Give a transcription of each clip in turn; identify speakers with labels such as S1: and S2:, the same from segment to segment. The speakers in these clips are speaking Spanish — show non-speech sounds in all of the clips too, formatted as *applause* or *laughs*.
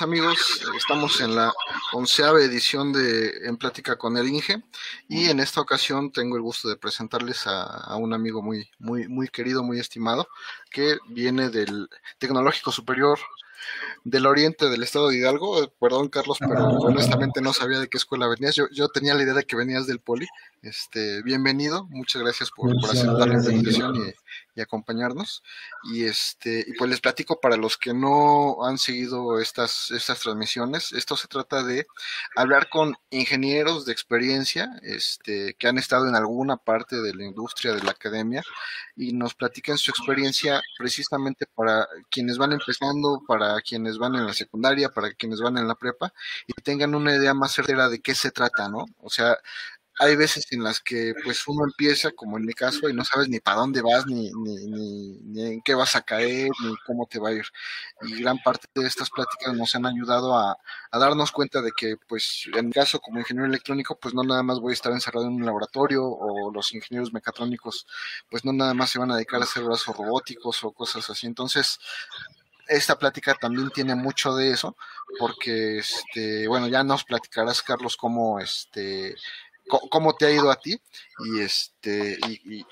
S1: Amigos, estamos en la onceava edición de En Plática con el Inge y en esta ocasión tengo el gusto de presentarles a, un amigo muy, muy, muy querido, muy estimado, que viene del Tecnológico Superior del oriente del estado de Hidalgo. Perdón, Carlos, pero honestamente no sabía de qué escuela venías. Yo, yo tenía la idea de que venías del Poli. Este, bienvenido, muchas gracias por, aceptar la invitación y, acompañarnos. Y este, y pues les platico para los que no han seguido estas, estas transmisiones, esto se trata de hablar con ingenieros de experiencia, este, que han estado en alguna parte de la industria, de la academia, y nos platican su experiencia precisamente para quienes van empezando, para quienes van en la secundaria, para quienes van en la prepa, y tengan una idea más certera de qué se trata, ¿no? O sea, hay veces en las que pues uno empieza, como en mi caso, y no sabes ni para dónde vas, ni, ni, ni, en qué vas a caer, ni cómo te va a ir. Y gran parte de estas pláticas nos han ayudado a, a, darnos cuenta de que, pues, en mi caso como ingeniero electrónico, pues no nada más voy a estar encerrado en un laboratorio, o los ingenieros mecatrónicos, pues no nada más se van a dedicar a hacer brazos robóticos o cosas así. Entonces, esta plática también tiene mucho de eso, porque, este, bueno, ya nos platicarás, Carlos, cómo, este, cómo te ha ido a ti y este y,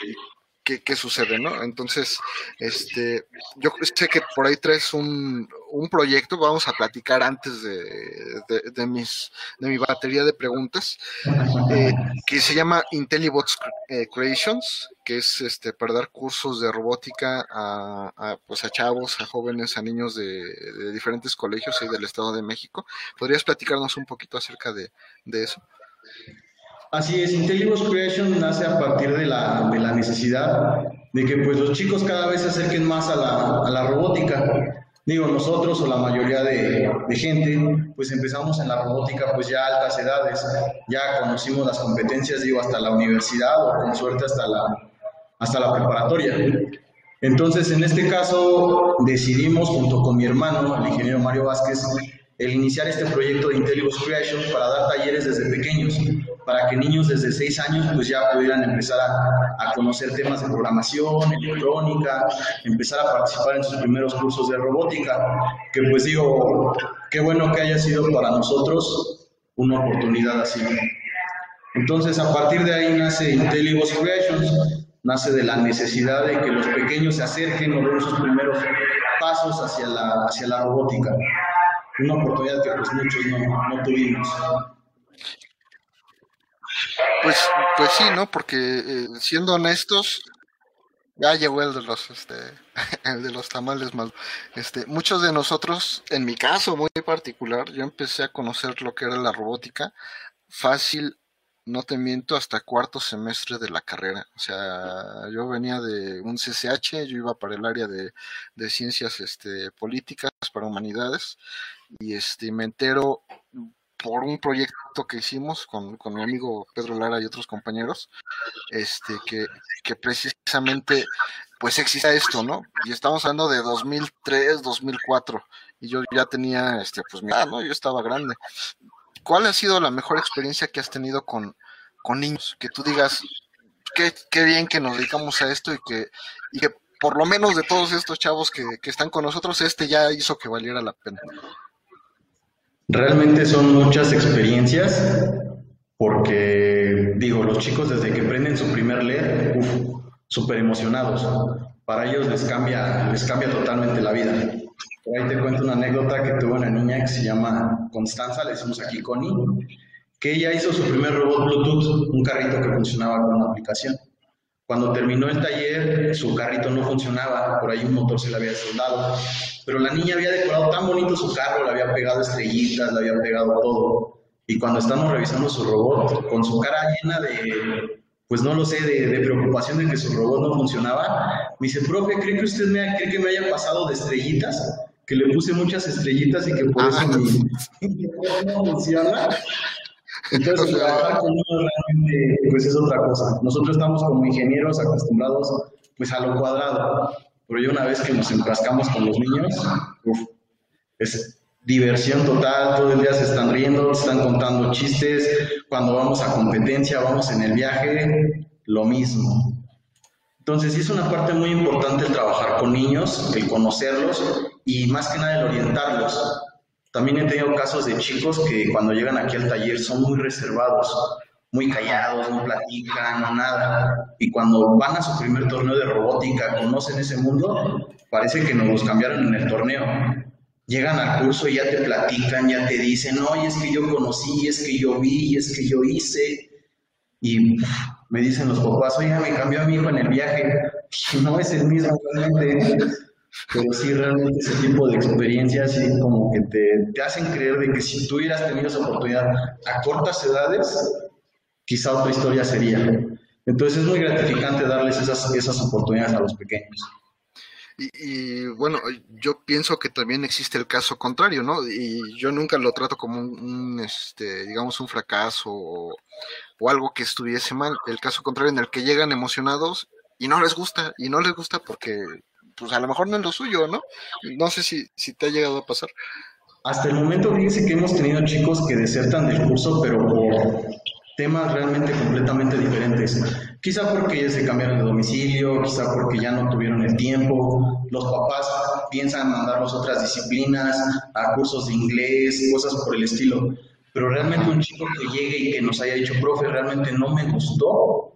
S1: qué, sucede, ¿no? Entonces, este, yo sé que por ahí traes un, un proyecto, vamos a platicar antes de, de, mis, de mi batería de preguntas, eh, que se llama IntelliBots eh, Creations, que es este, para dar cursos de robótica a, pues a chavos, a jóvenes, a niños de, diferentes colegios y del Estado de México. ¿Podrías platicarnos un poquito acerca de, de eso?
S2: Así es, IntelliBots Creation nace a partir de la, de la, necesidad de que pues, los chicos cada vez se acerquen más a la, a la robótica. Digo, nosotros o la mayoría de, de, gente, pues empezamos en la robótica pues ya a altas edades, ya conocimos las competencias, digo, hasta la universidad o con suerte hasta la, hasta la preparatoria. Entonces, en este caso, decidimos junto con mi hermano, el ingeniero Mario Vázquez, el iniciar este proyecto de IntelliBots Creation para dar talleres desde pequeños para que niños desde 6 años pues ya pudieran empezar a, conocer temas de programación, electrónica, empezar a participar en sus primeros cursos de robótica, que pues digo, qué bueno que haya sido para nosotros una oportunidad así. Entonces a partir de ahí nace IntelliBots Creations, nace de la necesidad de que los pequeños se acerquen o den sus primeros pasos hacia la, hacia la robótica. Una oportunidad que pues muchos no, no tuvimos.
S1: Pues, pues sí, ¿no? Porque eh, siendo honestos, ya llegó el de los, este, *laughs* el de los tamales mal. Este, muchos de nosotros, en mi caso muy particular, yo empecé a conocer lo que era la robótica fácil, no te miento, hasta cuarto semestre de la carrera. O sea, yo venía de un CCH, yo iba para el área de, de ciencias este, políticas, para humanidades, y este, me entero por un proyecto que hicimos con, con, mi amigo Pedro Lara y otros compañeros, este, que, que precisamente pues existe esto, ¿no? Y estamos hablando de 2003, 2004, y yo ya tenía, este, pues mira, ¿no? Yo estaba grande. ¿Cuál ha sido la mejor experiencia que has tenido con, con niños? Que tú digas, qué, qué bien que nos dedicamos a esto y que, y que por lo menos de todos estos chavos que, que están con nosotros, este ya hizo que valiera la pena.
S2: Realmente son muchas experiencias porque, digo, los chicos desde que prenden su primer LED, uff, súper emocionados. Para ellos les cambia, les cambia totalmente la vida. Por ahí te cuento una anécdota que tuvo una niña que se llama Constanza, le decimos aquí Connie, que ella hizo su primer robot Bluetooth, un carrito que funcionaba con una aplicación. Cuando terminó el taller, su carrito no funcionaba, por ahí un motor se le había soldado, pero la niña había decorado tan bonito su carro, le había pegado estrellitas, le había pegado todo. Y cuando estamos revisando su robot, con su cara llena de, pues no lo sé, de, preocupación de que su robot no funcionaba, me dice, profe, ¿cree que usted me, cree que me haya pasado de estrellitas? Que le puse muchas estrellitas y que por eso mi, *laughs* no funciona. Entonces, trabajar con uno realmente pues es otra cosa. Nosotros estamos como ingenieros acostumbrados pues a lo cuadrado, pero ya una vez que nos enfrascamos con los niños, es diversión total, todo el día se están riendo, se están contando chistes, cuando vamos a competencia, vamos en el viaje, lo mismo. Entonces, sí es una parte muy importante el trabajar con niños, el conocerlos y más que nada el orientarlos. También he tenido casos de chicos que cuando llegan aquí al taller son muy reservados, muy callados, no platican, no nada. Y cuando van a su primer torneo de robótica, conocen ese mundo, parece que nos los cambiaron en el torneo. Llegan al curso y ya te platican, ya te dicen, oye, es que yo conocí, es que yo vi, es que yo hice. Y me dicen los papás, oye, me cambió a mi hijo en el viaje. *laughs* No es el mismo realmente. Pero sí, realmente ese tipo de experiencias sí como que te, te hacen creer de que si tú hubieras tenido esa oportunidad a cortas edades, quizá otra historia sería. Entonces es muy gratificante darles esas, esas oportunidades a los pequeños.
S1: Y, bueno, yo pienso que también existe el caso contrario, ¿no? Y yo nunca lo trato como un, este, digamos, un fracaso o, algo que estuviese mal. El caso contrario en el que llegan emocionados y no les gusta, y no les gusta porque, pues a lo mejor no es lo suyo, ¿no? No sé si, te ha llegado a pasar.
S2: Hasta el momento, fíjense que hemos tenido chicos que desertan del curso, pero por temas realmente completamente diferentes. Quizá porque ya se cambiaron de domicilio, quizá porque ya no tuvieron el tiempo, los papás piensan mandarlos a otras disciplinas, a cursos de inglés, cosas por el estilo. Pero realmente un chico que llegue y que nos haya dicho, profe, realmente no me gustó,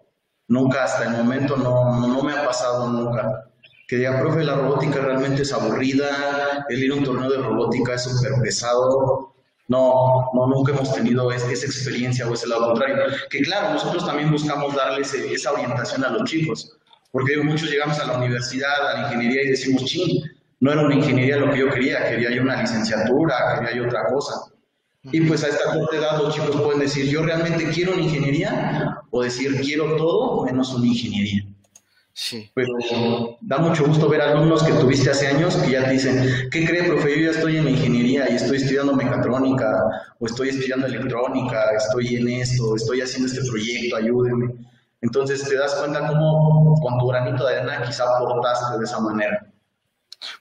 S2: nunca hasta el momento no, no, me ha pasado nunca. Que diga, profe, la robótica realmente es aburrida, el ir a un torneo de robótica es súper pesado, no, no, nunca hemos tenido esa experiencia o ese lado contrario. Que claro, nosotros también buscamos darles esa orientación a los chicos, porque muchos llegamos a la universidad, a la ingeniería y decimos, ching, no era una ingeniería lo que yo quería, quería yo una licenciatura, quería yo otra cosa. Y pues a esta corta edad los chicos pueden decir, yo realmente quiero una ingeniería, o decir, quiero todo menos una ingeniería.
S1: Sí.
S2: Pero da mucho gusto ver alumnos que tuviste hace años que ya te dicen, ¿qué cree, profe? Yo ya estoy en ingeniería y estoy estudiando mecatrónica, o estoy estudiando electrónica, estoy en esto, estoy haciendo este proyecto, ayúdenme. Entonces te das cuenta cómo con tu granito de arena quizá aportaste de esa manera.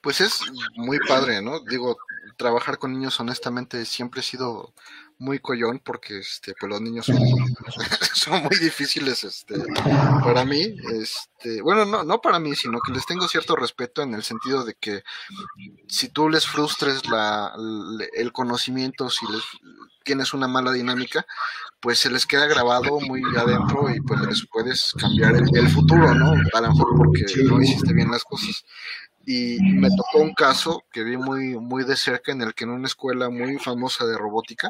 S1: Pues es muy padre, ¿no? Digo, trabajar con niños honestamente siempre ha sido muy collón porque este pues los niños son, *laughs* son, muy difíciles este para mí este bueno no no para mí sino que les tengo cierto respeto en el sentido de que si tú les frustres la, el conocimiento si les tienes una mala dinámica pues se les queda grabado muy adentro y pues les puedes cambiar el, el futuro no a lo mejor porque no hiciste bien las cosas y me tocó un caso que vi muy muy de cerca en el que en una escuela muy famosa de robótica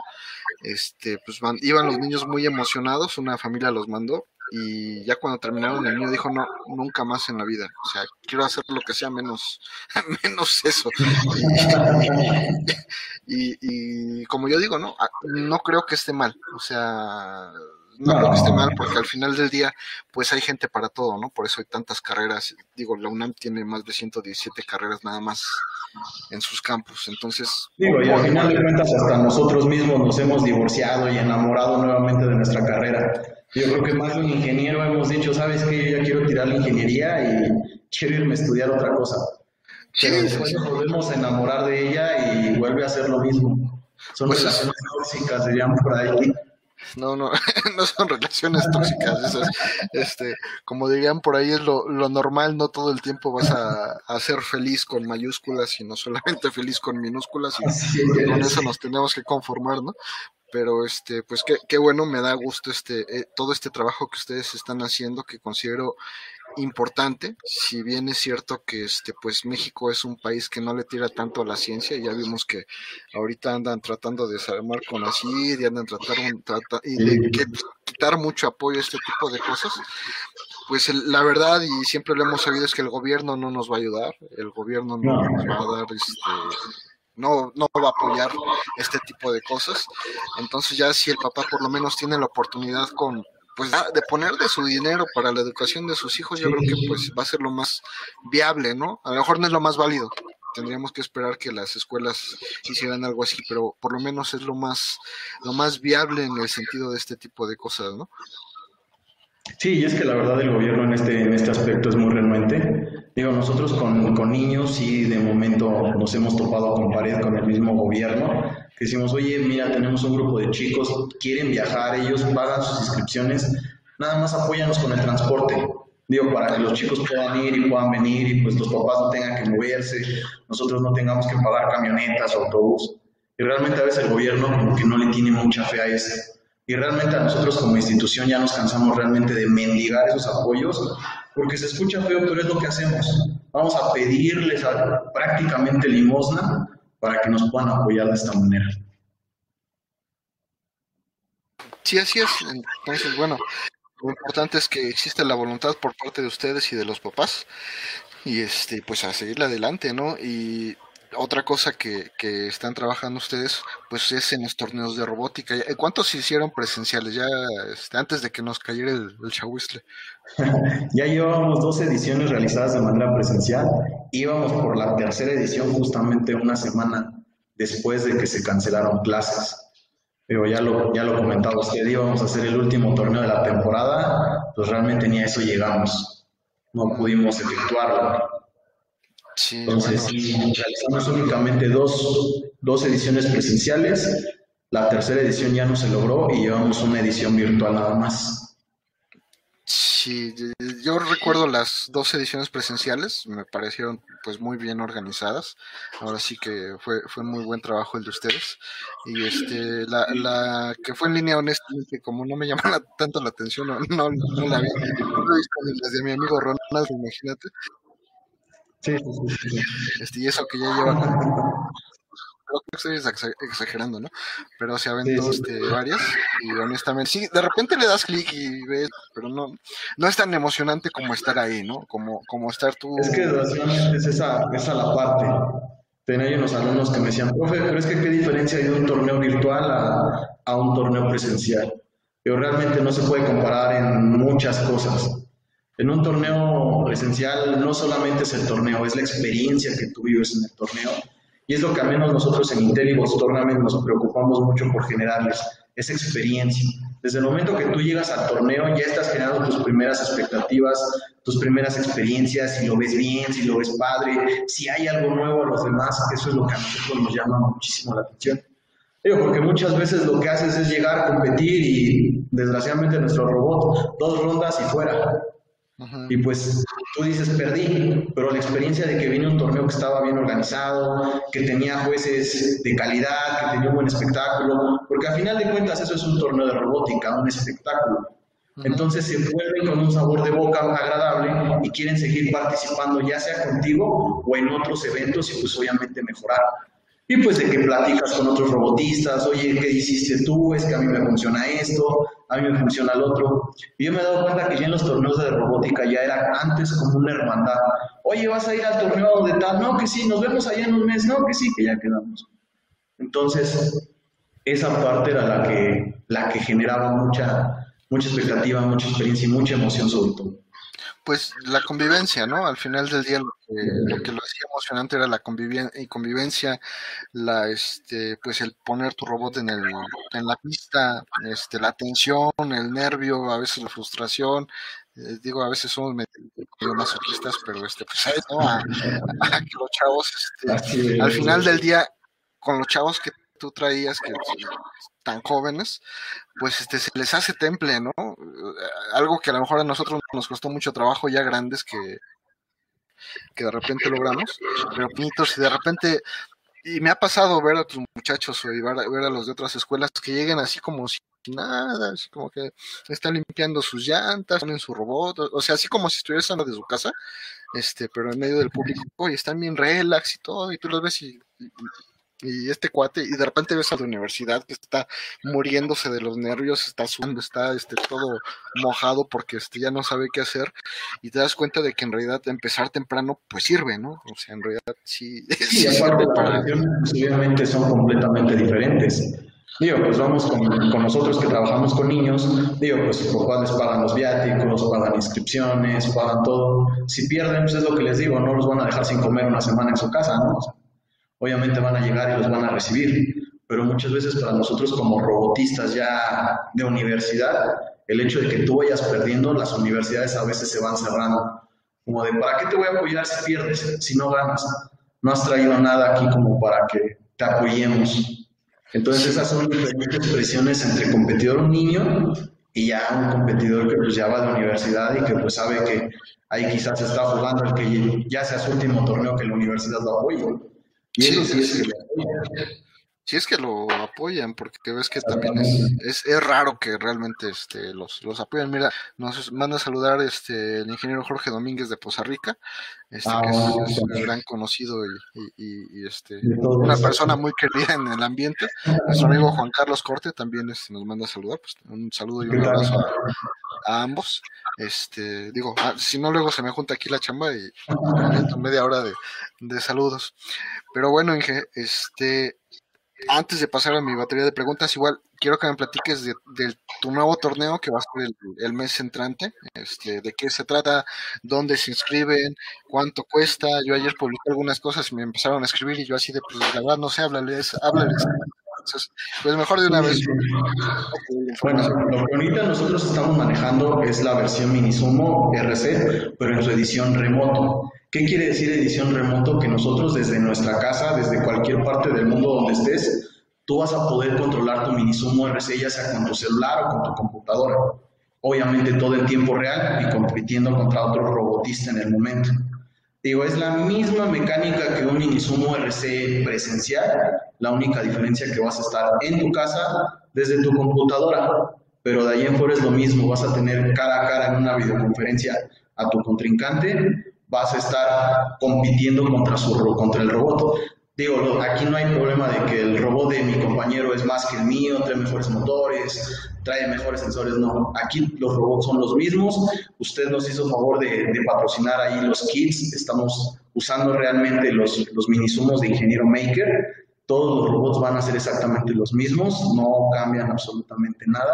S1: este pues van, iban los niños muy emocionados una familia los mandó y ya cuando terminaron el niño dijo no nunca más en la vida o sea quiero hacer lo que sea menos *laughs* menos eso *laughs* y, y como yo digo no ah, no creo que esté mal o sea no creo que esté mal, porque al final del día, pues hay gente para todo, ¿no? Por eso hay tantas carreras. Digo, la UNAM tiene más de 117 carreras nada más en sus campus. Entonces.
S2: Digo, y al final de cuentas, hasta nosotros mismos nos hemos divorciado y enamorado nuevamente de nuestra carrera. Yo creo que más de un ingeniero hemos dicho, ¿sabes qué? Yo ya quiero tirar la ingeniería y quiero irme a estudiar otra cosa. Pero después nos volvemos a enamorar de ella y vuelve a hacer lo mismo. Son pues relaciones tóxicas, dirían por ahí.
S1: No, no, *laughs* no son relaciones tóxicas. Esas, este, como dirían por ahí, es lo, lo normal. No todo el tiempo vas a, a, ser feliz con mayúsculas, sino solamente feliz con minúsculas. Y, con eso nos tenemos que conformar, ¿no? Pero este, pues qué, qué bueno, me da gusto este, eh, todo este trabajo que ustedes están haciendo, que considero importante, si bien es cierto que este pues México es un país que no le tira tanto a la ciencia, ya vimos que ahorita andan tratando de desarmar con la y andan tratando trata, y de quitar mucho apoyo a este tipo de cosas, pues la verdad y siempre lo hemos sabido es que el gobierno no nos va a ayudar, el gobierno no, nos va a dar este no, no va a apoyar este tipo de cosas. Entonces ya si el papá por lo menos tiene la oportunidad con, pues de poner de su dinero para la educación de sus hijos, yo creo que pues va a ser lo más viable, ¿no? A lo mejor no es lo más válido. Tendríamos que esperar que las escuelas hicieran algo así, pero por lo menos es lo más, lo más viable en el sentido de este tipo de cosas, ¿no?
S2: Sí, y es que la verdad el gobierno en este, en este aspecto es muy renuente. Digo, nosotros con, con niños sí de momento nos hemos topado con pared con el mismo gobierno, que decimos, oye, mira, tenemos un grupo de chicos, quieren viajar, ellos pagan sus inscripciones, nada más apóyanos con el transporte. digo, para que los chicos puedan ir y puedan venir y pues los papás no tengan que moverse, nosotros no tengamos que pagar camionetas autobús. Y realmente a veces el gobierno como que no le tiene mucha fe a eso. Y realmente a nosotros como institución ya nos cansamos realmente de mendigar esos apoyos, porque se escucha feo, pero es lo que hacemos. Vamos a pedirles prácticamente limosna para que nos puedan apoyar de esta manera.
S1: Sí, así es. Entonces, bueno, lo importante es que existe la voluntad por parte de ustedes y de los papás y este pues a seguirle adelante, ¿no? Y otra cosa que, que, están trabajando ustedes, pues es en los torneos de robótica. ¿Cuántos se hicieron presenciales ya este, antes de que nos cayera el, el *laughs*
S2: ya llevábamos dos ediciones realizadas de manera presencial. Íbamos por la tercera edición justamente una semana después de que se cancelaron clases. Pero ya lo, ya lo comentaba usted, íbamos a hacer el último torneo de la temporada, pues realmente ni a eso llegamos. No pudimos efectuarlo. Entonces, realizamos únicamente dos, dos ediciones presenciales. La tercera edición ya no se logró y llevamos una edición virtual nada más.
S1: Sí, yo recuerdo las dos ediciones presenciales, me parecieron pues muy bien organizadas. Ahora sí que fue, fue muy buen trabajo el de ustedes. Y este, la, la que fue en línea, honestamente, como no me *laughs* llamaba tanto la atención, no, no, la vi. No he visto las de mi amigo Ronald, imagínate. Sí, sí, sí. Este, y eso que ya lleva creo que estoy exagerando, ¿no? Pero se aventó este, varias y honestamente, sí, de repente le das clic y ves, pero no, no es tan emocionante como estar ahí, ¿no? Como, como estar tú.
S2: Es que es esa, esa la parte. Tenía unos alumnos que me decían, profe, pero es que qué diferencia hay de un torneo virtual a, a un torneo presencial. Pero realmente no se puede comparar en muchas cosas. En un torneo presencial no solamente es el torneo, es la experiencia que tú vives en el torneo y es lo que al menos nosotros en Intelibus Tournament nos preocupamos mucho por generarles, esa experiencia. Desde el momento que tú llegas al torneo ya estás generando tus primeras expectativas, tus primeras experiencias, si lo ves bien, si lo ves padre, si hay algo nuevo a los demás, eso es lo que a nosotros nos llama muchísimo la atención. Digo, porque muchas veces lo que haces es llegar competir y desgraciadamente nuestro robot, dos rondas y fuera. Y pues tú dices, perdí, pero la experiencia de que vine un torneo que estaba bien organizado, que tenía jueces de calidad, que tenía un buen espectáculo, porque al final de cuentas eso es un torneo de robótica, un espectáculo. Entonces se vuelven con un sabor de boca agradable y quieren seguir participando ya sea contigo o en otros eventos y pues obviamente mejorar. Y pues de que platicas con otros robotistas, oye, ¿qué hiciste tú? Es que a mí me funciona esto, a mí me funciona el otro. Y yo me he dado cuenta que ya en los torneos de robótica ya era antes como una hermandad. Oye, ¿vas a ir al torneo de tal? No, que sí, nos vemos allá en un mes. No, que sí, que ya quedamos. Entonces, esa parte era la que, la que generaba mucha, mucha expectativa, mucha experiencia y mucha emoción sobre todo
S1: pues la convivencia, ¿no? Al final del día lo que, lo, hacía emocionante era la convivencia, la este, pues el poner tu robot en el, en la pista, este, la tensión, el nervio, a veces la frustración, eh, digo, a veces somos medio masoquistas, pero este, pues ¿no? a, que los chavos, este, al final del día, con los chavos que tú traías, que tan jóvenes, pues este se les hace temple, ¿no? Algo que a lo mejor a nosotros nos costó mucho trabajo ya grandes que, que de repente logramos, pero y de repente y me ha pasado ver a tus muchachos o ver, a los de otras escuelas que lleguen así como si nada, así como que están limpiando sus llantas, ponen su robot, o sea, así como si estuviesen de su casa, este, pero en medio del público, y están bien relax y todo, y tú los ves y este cuate, y de repente ves a la universidad que está muriéndose de los nervios, está sudando, está este, todo mojado porque este, ya no sabe qué hacer, y te das cuenta de que en realidad empezar temprano pues sirve, ¿no? O sea, en realidad sí. *laughs*
S2: Sí, aparte pues, obviamente son completamente diferentes. Digo, pues vamos con, con, nosotros que trabajamos con niños, digo, pues sus papás les pagan los viáticos, pagan inscripciones, pagan todo. Si pierden, pues es lo que les digo, no los van a dejar sin comer una semana en su casa, ¿no? Obviamente van a llegar y los van a recibir, pero muchas veces para nosotros como robotistas ya de universidad, el hecho de que tú vayas perdiendo, las universidades a veces se van cerrando. Como de, ¿para qué te voy a apoyar si pierdes, si no ganas? No has traído nada aquí como para que te apoyemos. Entonces esas son diferentes expresiones entre competidor un niño y ya un competidor que pues ya va de universidad y que pues sabe que ahí quizás está jugando el que ya sea su último torneo que la universidad lo apoye. Y eso sí es que
S1: si es que lo apoyan, porque ves que también es, es, raro que realmente este, los, los apoyen. Mira, nos manda a saludar este, el ingeniero Jorge Domínguez de Poza Rica, este, que es, un gran conocido y, este, una persona muy querida en el ambiente. *laughs* Nuestro amigo Juan Carlos Corte también este, nos manda a saludar. Pues, un saludo y un abrazo a, ambos. Este, digo, ah, si no, luego se me junta aquí la chamba y media hora de, de saludos. Pero bueno, Inge, este antes de pasar a mi batería de preguntas, igual quiero que me platiques de, tu nuevo torneo que va a ser el, mes entrante, este, de qué se trata, dónde se inscriben, cuánto cuesta. Yo ayer publiqué algunas cosas y me empezaron a escribir y yo así de, pues la verdad no sé, háblales, háblales. Entonces, pues mejor de una vez.
S2: Bueno, lo que ahorita nosotros estamos manejando es la versión Minisumo RC, pero en su edición remoto. ¿Qué quiere decir edición remoto? Que nosotros desde nuestra casa, desde cualquier parte del mundo donde estés, tú vas a poder controlar tu Minisumo RC ya sea con tu celular o con tu computadora. Obviamente todo en tiempo real y compitiendo contra otro robotista en el momento. Digo, es la misma mecánica que un Minisumo RC presencial, la única diferencia que vas a estar en tu casa desde tu computadora, pero de ahí en fuera es lo mismo, vas a tener cara a cara en una videoconferencia a tu contrincante, vas a estar compitiendo contra, su, contra el robot. Digo, aquí no hay problema de que el robot de mi compañero es más que el mío, trae mejores motores, trae mejores sensores, no. Aquí los robots son los mismos. Usted nos hizo favor de, patrocinar ahí los kits. Estamos usando realmente los, los minisumos de Ingeniero Maker. Todos los robots van a ser exactamente los mismos, no cambian absolutamente nada.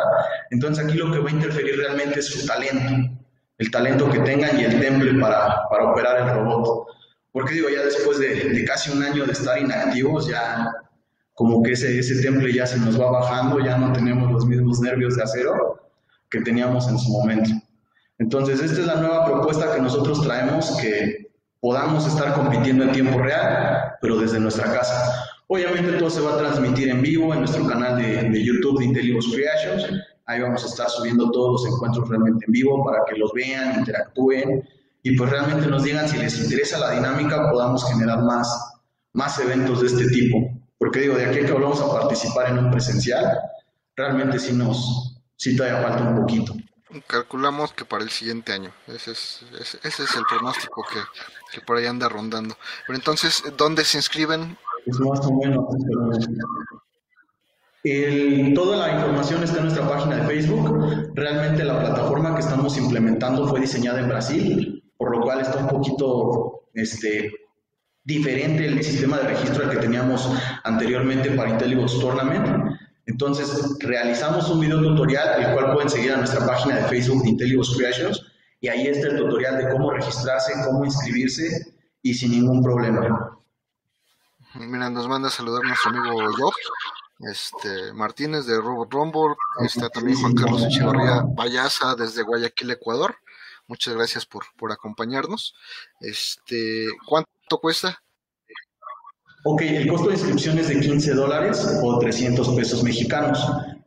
S2: Entonces aquí lo que va a interferir realmente es su talento, el talento que tengan y el temple para, para operar el robot. Porque digo, ya después de, casi un año de estar inactivos, ya como que ese, ese temple ya se nos va bajando, ya no tenemos los mismos nervios de acero que teníamos en su momento. Entonces, esta es la nueva propuesta que nosotros traemos, que podamos estar compitiendo en tiempo real, pero desde nuestra casa. Obviamente todo se va a transmitir en vivo en nuestro canal de, de YouTube de Intelligos Creations. Ahí vamos a estar subiendo todos los encuentros realmente en vivo para que los vean, interactúen y pues realmente nos digan si les interesa la dinámica, podamos generar más, más eventos de este tipo. Porque digo, de aquí a que volvamos a participar en un presencial, realmente sí nos, sí todavía falta un poquito.
S1: Calculamos que para el siguiente año. Ese es, ese, es el pronóstico que, que, por ahí anda rondando. Pero entonces, ¿dónde se inscriben?
S2: Es más o menos. Toda la información está en nuestra página de Facebook. Realmente la plataforma que estamos implementando fue diseñada en Brasil por lo cual está un poquito este, diferente el sistema de registro al que teníamos anteriormente para IntelliBox Tournament. Entonces, realizamos un video tutorial, el cual pueden seguir a nuestra página de Facebook de IntelliBox Creations, y ahí está el tutorial de cómo registrarse, cómo inscribirse, y sin ningún problema.
S1: Mira, nos manda a saludar nuestro amigo Job, este, Martínez de Robot Rumble, está también Juan Carlos Echevarría Bayaza desde Guayaquil, Ecuador, Muchas gracias por, por acompañarnos. Este, ¿Cuánto cuesta?
S2: Ok, el costo de inscripción es de 15 dólares o 300 pesos mexicanos.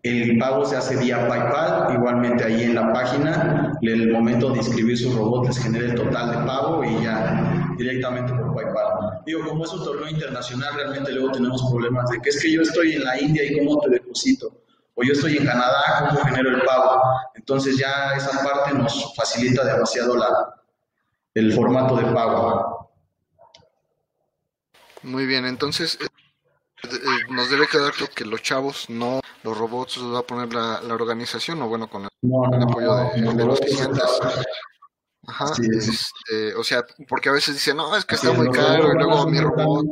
S2: El pago se hace vía PayPal, igualmente ahí en la página, el momento de inscribir su robot les genera el total de pago y ya directamente por PayPal. Digo, como es un torneo internacional, realmente luego tenemos problemas de que es que yo estoy en la India y cómo te deposito o yo estoy en Canadá, ¿cómo genero el pago? Entonces ya esa parte nos facilita demasiado la, el formato de pago.
S1: Muy bien, entonces eh, eh, nos debe quedar claro que los chavos, no los robots, los va a poner la, organización, o bueno, con el, apoyo de, los clientes. Ajá, este, o sea, porque a veces dicen, no, es que está muy caro, y luego mi robot.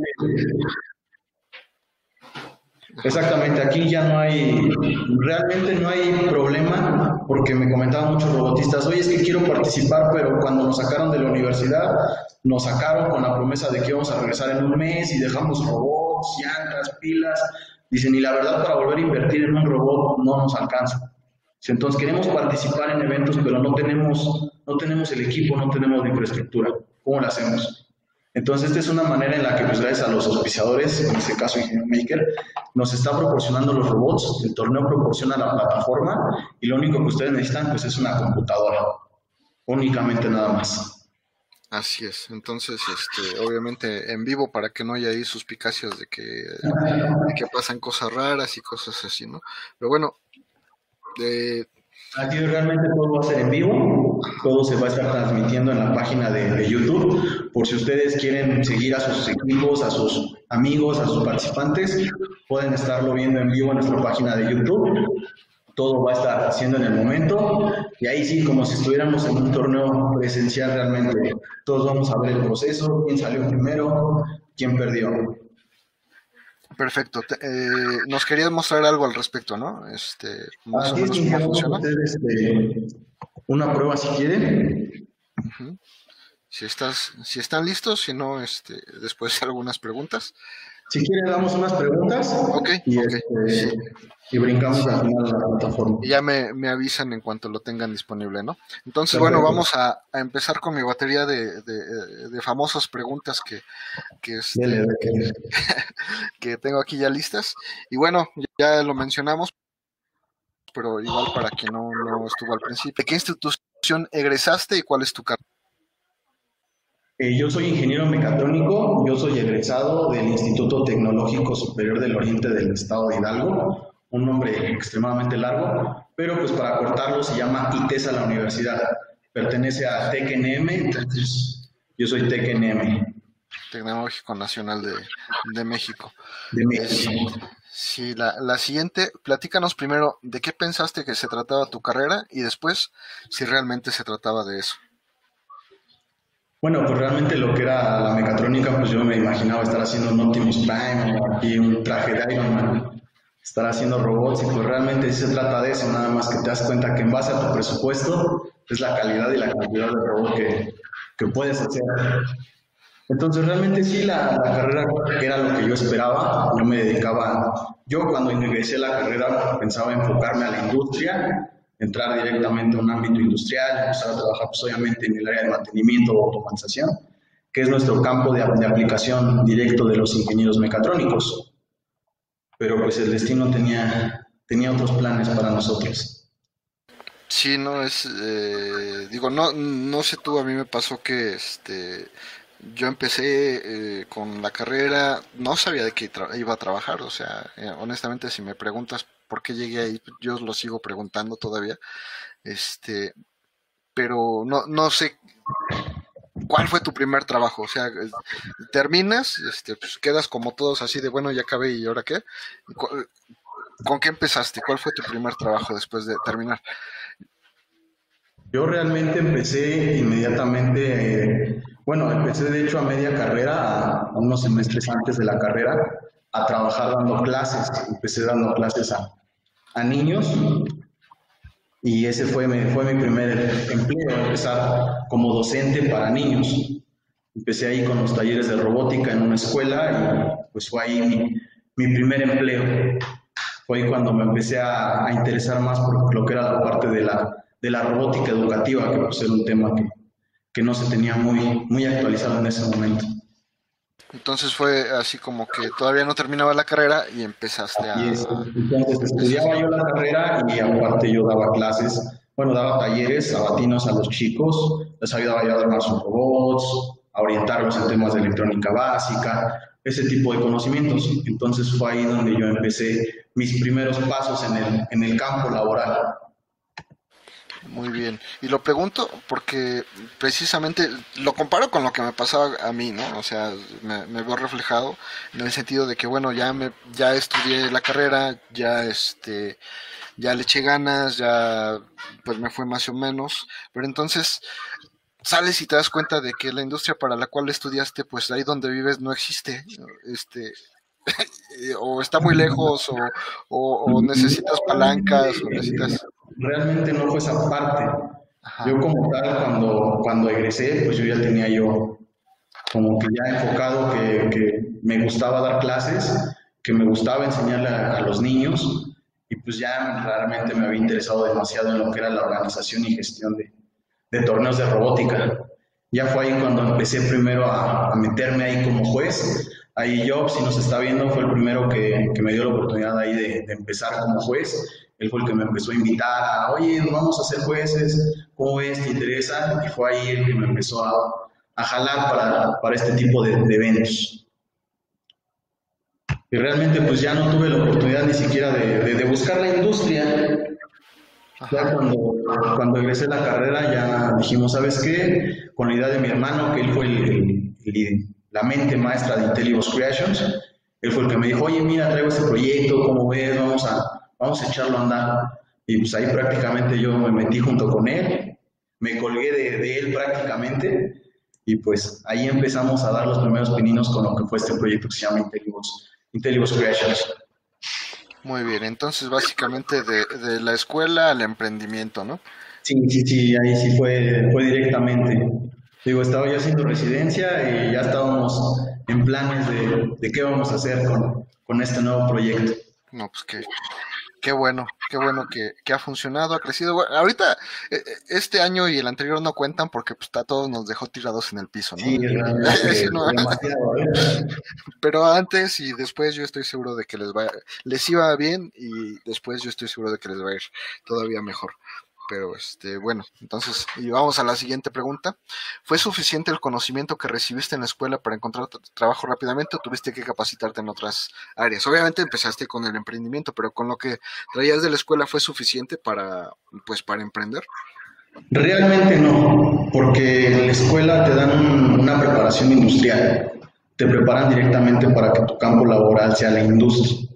S2: Exactamente, aquí ya no hay, realmente no hay problema, porque me comentaban muchos robotistas, oye, es que quiero participar, pero cuando nos sacaron de la universidad, nos sacaron con la promesa de que íbamos a regresar en un mes y dejamos robots, llantas, pilas. Dicen, y la verdad, para volver a invertir en un robot no nos alcanza. Entonces queremos participar en eventos, pero no tenemos, no tenemos el equipo, no tenemos la infraestructura. ¿Cómo lo hacemos? Entonces, esta es una manera en la que, pues, gracias a los auspiciadores, en este caso Ingeniero Maker, nos está proporcionando los robots, el torneo proporciona la plataforma y lo único que ustedes necesitan, pues, es una computadora, únicamente nada más.
S1: Así es, entonces, este, obviamente en vivo para que no haya ahí suspicacias de que, que pasan cosas raras y cosas así, ¿no? Pero bueno,
S2: de Aquí realmente todo va a ser en vivo, todo se va a estar transmitiendo en la página de, YouTube. Por si ustedes quieren seguir a sus equipos, a sus amigos, a sus participantes, pueden estarlo viendo en vivo en nuestra página de YouTube. Todo va a estar haciendo en el momento y ahí sí, como si estuviéramos en un torneo presencial realmente. Todos vamos a ver el proceso, quién salió primero, quién perdió.
S1: Perfecto. Eh, nos querías mostrar algo al respecto, ¿no? Este, más o menos cómo funciona.
S2: Este, una prueba si quieren.
S1: Si estás, si están listos, si no, este, después *laughs* algunas preguntas.
S2: Si quieren, damos unas preguntas.
S1: Ok,
S2: y,
S1: okay.
S2: Este, y brincamos al final de la plataforma.
S1: Y ya me, me, avisan en cuanto lo tengan disponible, ¿no? Entonces, bueno, vamos a, a, empezar con mi batería de, de, de famosas preguntas que, que, este,
S2: dele, dele. *laughs*
S1: que tengo aquí ya listas. Y bueno, ya lo mencionamos, pero igual para quien no, no estuvo al principio. ¿De qué institución egresaste y cuál es tu carrera?
S2: Eh, yo soy ingeniero mecatrónico, yo soy egresado del Instituto Tecnológico Superior del Oriente del Estado de Hidalgo, un nombre extremadamente largo, pero pues para cortarlo se llama ITESA la universidad, pertenece a TECNM, entonces yo soy TECNM.
S1: Tecnológico Nacional de, de México.
S2: De México.
S1: Sí, la, la, siguiente, platícanos primero de qué pensaste que se trataba tu carrera y después si realmente se trataba de eso.
S2: Bueno, pues realmente lo que era la mecatrónica, pues yo me imaginaba estar haciendo un Optimus Prime aquí un traje de Iron Man, estar haciendo robots y pues realmente sí se trata de eso, nada más que te das cuenta que en base a tu presupuesto es la calidad y la cantidad de robot que, que puedes hacer. Entonces realmente sí, la, la, carrera era lo que yo esperaba, yo me dedicaba, yo cuando ingresé a la carrera pensaba enfocarme a la industria, entrar directamente a un ámbito industrial, empezar a trabajar pues, obviamente en el área de mantenimiento o automatización, que es nuestro campo de, aplicación directo de los ingenieros mecatrónicos. Pero pues el destino tenía, tenía otros planes para nosotros.
S1: Sí, no es, eh, digo, no, no sé tú, a mí me pasó que este, yo empecé eh, con la carrera, no sabía de qué iba a trabajar, o sea, eh, honestamente si me preguntas por qué llegué ahí, yo lo sigo preguntando todavía, este, pero no, no sé cuál fue tu primer trabajo, o sea, terminas, este, pues quedas como todos así de, bueno, ya acabé y ahora qué, ¿con qué empezaste? ¿Cuál fue tu primer trabajo después de terminar?
S2: Yo realmente empecé inmediatamente, bueno, empecé de hecho a media carrera, a unos semestres antes de la carrera, a trabajar dando clases. Empecé dando clases a, a niños y ese fue, fue mi primer empleo, empezar como docente para niños. Empecé ahí con los talleres de robótica en una escuela y pues fue ahí mi, mi primer empleo. Fue ahí cuando me empecé a, a, interesar más por lo que era la parte de la, de la robótica educativa, que pues era un tema que, que no se tenía muy, muy actualizado en ese momento.
S1: Entonces fue así como que todavía no terminaba la carrera y empezaste a...
S2: Entonces estudiaba yo la carrera y aparte yo daba clases, bueno, daba talleres sabatinos a los chicos, les ayudaba yo a armar sus robots, a orientarlos en temas de electrónica básica, ese tipo de conocimientos. Entonces fue ahí donde yo empecé mis primeros pasos en el, en el campo laboral.
S1: Muy bien. Y lo pregunto porque precisamente lo comparo con lo que me pasaba a mí, ¿no? O sea, me, me, veo reflejado en el sentido de que, bueno, ya me, ya estudié la carrera, ya este, ya le eché ganas, ya pues me fue más o menos, pero entonces sales y te das cuenta de que la industria para la cual estudiaste, pues ahí donde vives no existe, este, *laughs* o está muy lejos, o, o, o necesitas palancas, o necesitas
S2: realmente no fue esa parte. Yo como tal, cuando, cuando egresé, pues yo ya tenía yo como que ya enfocado que, que me gustaba dar clases, que me gustaba enseñarle a, a, los niños y pues ya realmente me había interesado demasiado en lo que era la organización y gestión de, de torneos de robótica. Ya fue ahí cuando empecé primero a, meterme ahí como juez. Ahí Job, si nos está viendo, fue el primero que, me dio la oportunidad ahí de, empezar como juez. Él fue el que me empezó a invitar a, oye, vamos a ser jueces, ¿cómo es? ¿Te interesa? Y fue ahí el que me empezó a, jalar para, para, este tipo de, eventos. Y realmente pues ya no tuve la oportunidad ni siquiera de, de buscar la industria. Ya cuando, cuando egresé la carrera ya dijimos, ¿sabes qué? Con la idea de mi hermano, que él fue la mente maestra de Intelligence Creations, él fue el que me dijo, oye, mira, traigo este proyecto, ¿cómo ves? Vamos a, vamos a echarlo a andar. Y pues ahí prácticamente yo me metí junto con él, me colgué de, de él prácticamente, y pues ahí empezamos a dar los primeros pininos con lo que fue este proyecto que se llama Intelligence Creations.
S1: Muy bien, entonces básicamente de, de, la escuela al emprendimiento, ¿no?
S2: Sí, sí, sí, ahí sí fue, fue directamente. Digo, estaba yo haciendo residencia y ya estábamos en planes de, de qué vamos a hacer con, con este nuevo proyecto.
S1: No, pues que Qué bueno, qué bueno que, que ha funcionado, ha crecido. ahorita, e, e, este año y el anterior no cuentan porque pues, a todos nos dejó tirados en el piso, ¿no? Sí, *laughs* *laughs* ¿eh? *laughs* Pero antes y después yo estoy seguro de que les va, les iba bien y después yo estoy seguro de que les va a ir todavía mejor. Pero este, bueno, entonces, y vamos a la siguiente pregunta. ¿Fue suficiente el conocimiento que recibiste en la escuela para encontrar trabajo rápidamente o tuviste que capacitarte en otras áreas? Obviamente empezaste con el emprendimiento, pero con lo que traías de la escuela fue suficiente para, pues, para emprender.
S2: Realmente no, porque en la escuela te dan una preparación industrial, te preparan directamente para que tu campo laboral sea la industria.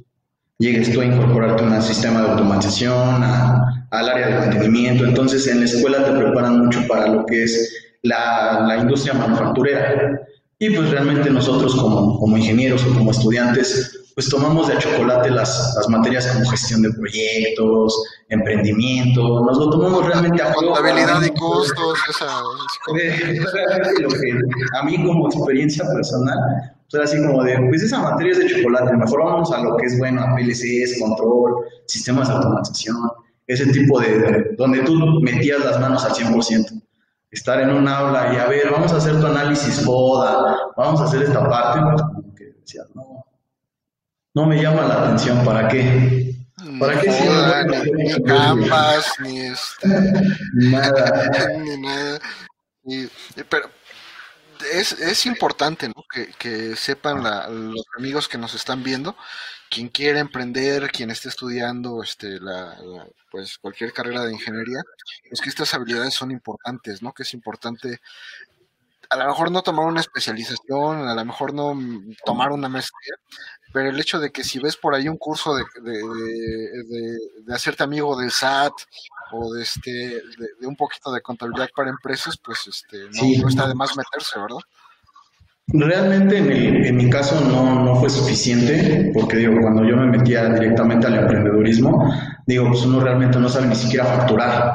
S2: Llegues tú a incorporarte a un sistema de automatización, a al área de mantenimiento. Entonces, en la escuela te preparan mucho para lo que es la, la industria manufacturera. Y pues realmente nosotros como, como, ingenieros o como estudiantes, pues tomamos de chocolate las, las, materias como gestión de proyectos, emprendimiento, nos lo tomamos realmente a
S1: Contabilidad y costos, esa...
S2: a mí como experiencia personal, pues así como de, pues esa materia es de chocolate, mejor vamos a lo que es bueno, a PLCs, control, sistemas de automatización ese tipo de, donde tú metías las manos al 100%. Estar en un aula y a ver, vamos a hacer tu análisis FODA, vamos a hacer esta parte, pues que decía, no, no me llama la atención, ¿para qué? ¿Para qué si
S1: ni, ni ni este, nada. *laughs* ni nada. *laughs* pero es, es importante ¿no? que, que sepan la, los amigos que nos están viendo quien quiera emprender, quien esté estudiando este, la, pues cualquier carrera de ingeniería, es que estas habilidades son importantes, ¿no? Que es importante a lo mejor no tomar una especialización, a lo mejor no tomar una maestría, pero el hecho de que si ves por ahí un curso de, de, de, hacerte amigo del SAT o de este de, un poquito de contabilidad para empresas, pues este no está de más meterse, ¿verdad?
S2: Realmente en, mi caso no, no, fue suficiente, porque digo, cuando yo me metía directamente al emprendedurismo, digo, pues uno realmente no sabe ni siquiera facturar,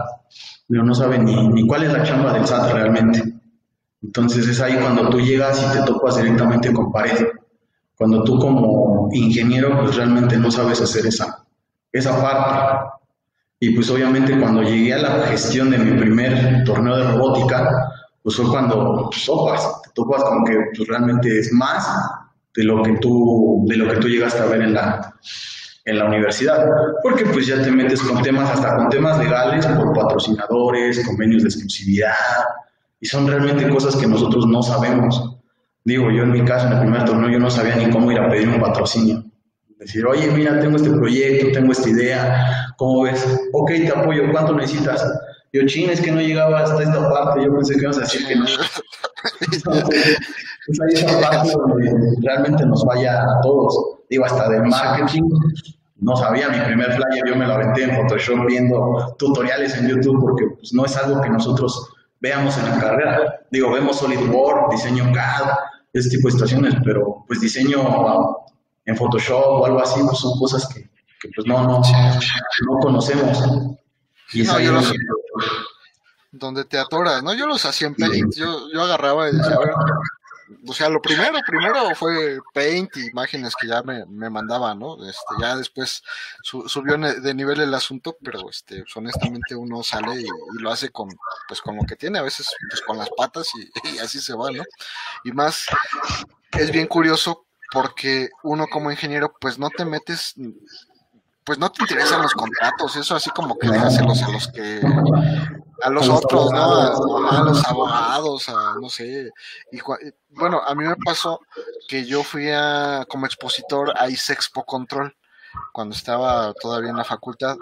S2: digo, no sabe ni, ni cuál es la chamba del SAT realmente. Entonces es ahí cuando tú llegas y te topas directamente con pared. Cuando tú como ingeniero, pues realmente no sabes hacer esa, esa parte. Y pues obviamente cuando llegué a la gestión de mi primer torneo de robótica, pues fue cuando topas, te topas como que pues, realmente es más de lo que tú, de lo que tú llegaste a ver en la, en la universidad, porque pues ya te metes con temas, hasta con temas legales, por patrocinadores, convenios de exclusividad, y son realmente cosas que nosotros no sabemos. Digo, yo en mi caso, en el primer torneo, yo no sabía ni cómo ir a pedir un patrocinio. Decir, oye, mira, tengo este proyecto, tengo esta idea, ¿cómo ves? Ok, te apoyo, ¿cuánto necesitas? Yo, ching, es que no llegaba hasta esta parte, yo pensé que ibas a decir que no. Es ahí esa parte donde realmente nos falla a todos. Digo, hasta de marketing, no sabía mi primer flyer, yo me lo aventé en Photoshop viendo tutoriales en YouTube porque pues, no es algo que nosotros veamos en la carrera. Digo, vemos SolidWorks, diseño CAD, ese tipo de situaciones, pero pues diseño en Photoshop o algo así, pues son cosas que, que pues no, no, no conocemos.
S1: Y no, yo los, donde te atoras, ¿no? Yo los hacía en Paint, yo, yo agarraba y decía, a ver, o sea, lo primero, primero fue Paint, imágenes que ya me, me mandaban, ¿no? Este, ya después subió de nivel el asunto, pero este, pues, honestamente uno sale y, lo hace con, pues con lo que tiene, a veces pues con las patas y, *laughs* y así se va, ¿no? Y más, es bien curioso porque uno como ingeniero, pues no te metes pues no te interesan los contratos, eso así como que déjaselos a los que, a los otros, ¿no? A, los abogados, a no sé. Y, bueno, a mí me pasó que yo fui a, como expositor a ISEXPO Control cuando estaba todavía en la facultad.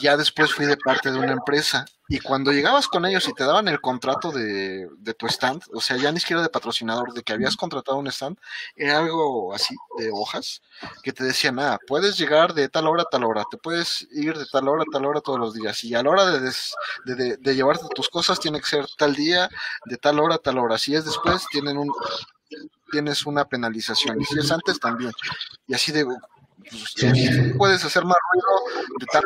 S1: Ya después fui de parte de una empresa y cuando llegabas con ellos y te daban el contrato de, tu stand, o sea, ya ni siquiera de patrocinador, de que habías contratado un stand, era algo así, de hojas, que te decían, ah, puedes llegar de tal hora a tal hora, te puedes ir de tal hora a tal hora todos los días, y a la hora de, de, de llevarte tus cosas tiene que ser tal día, de tal hora a tal hora, si es después, tienen un tienes una penalización, y si es antes también, y así de, pues, puedes hacer más ruido de tal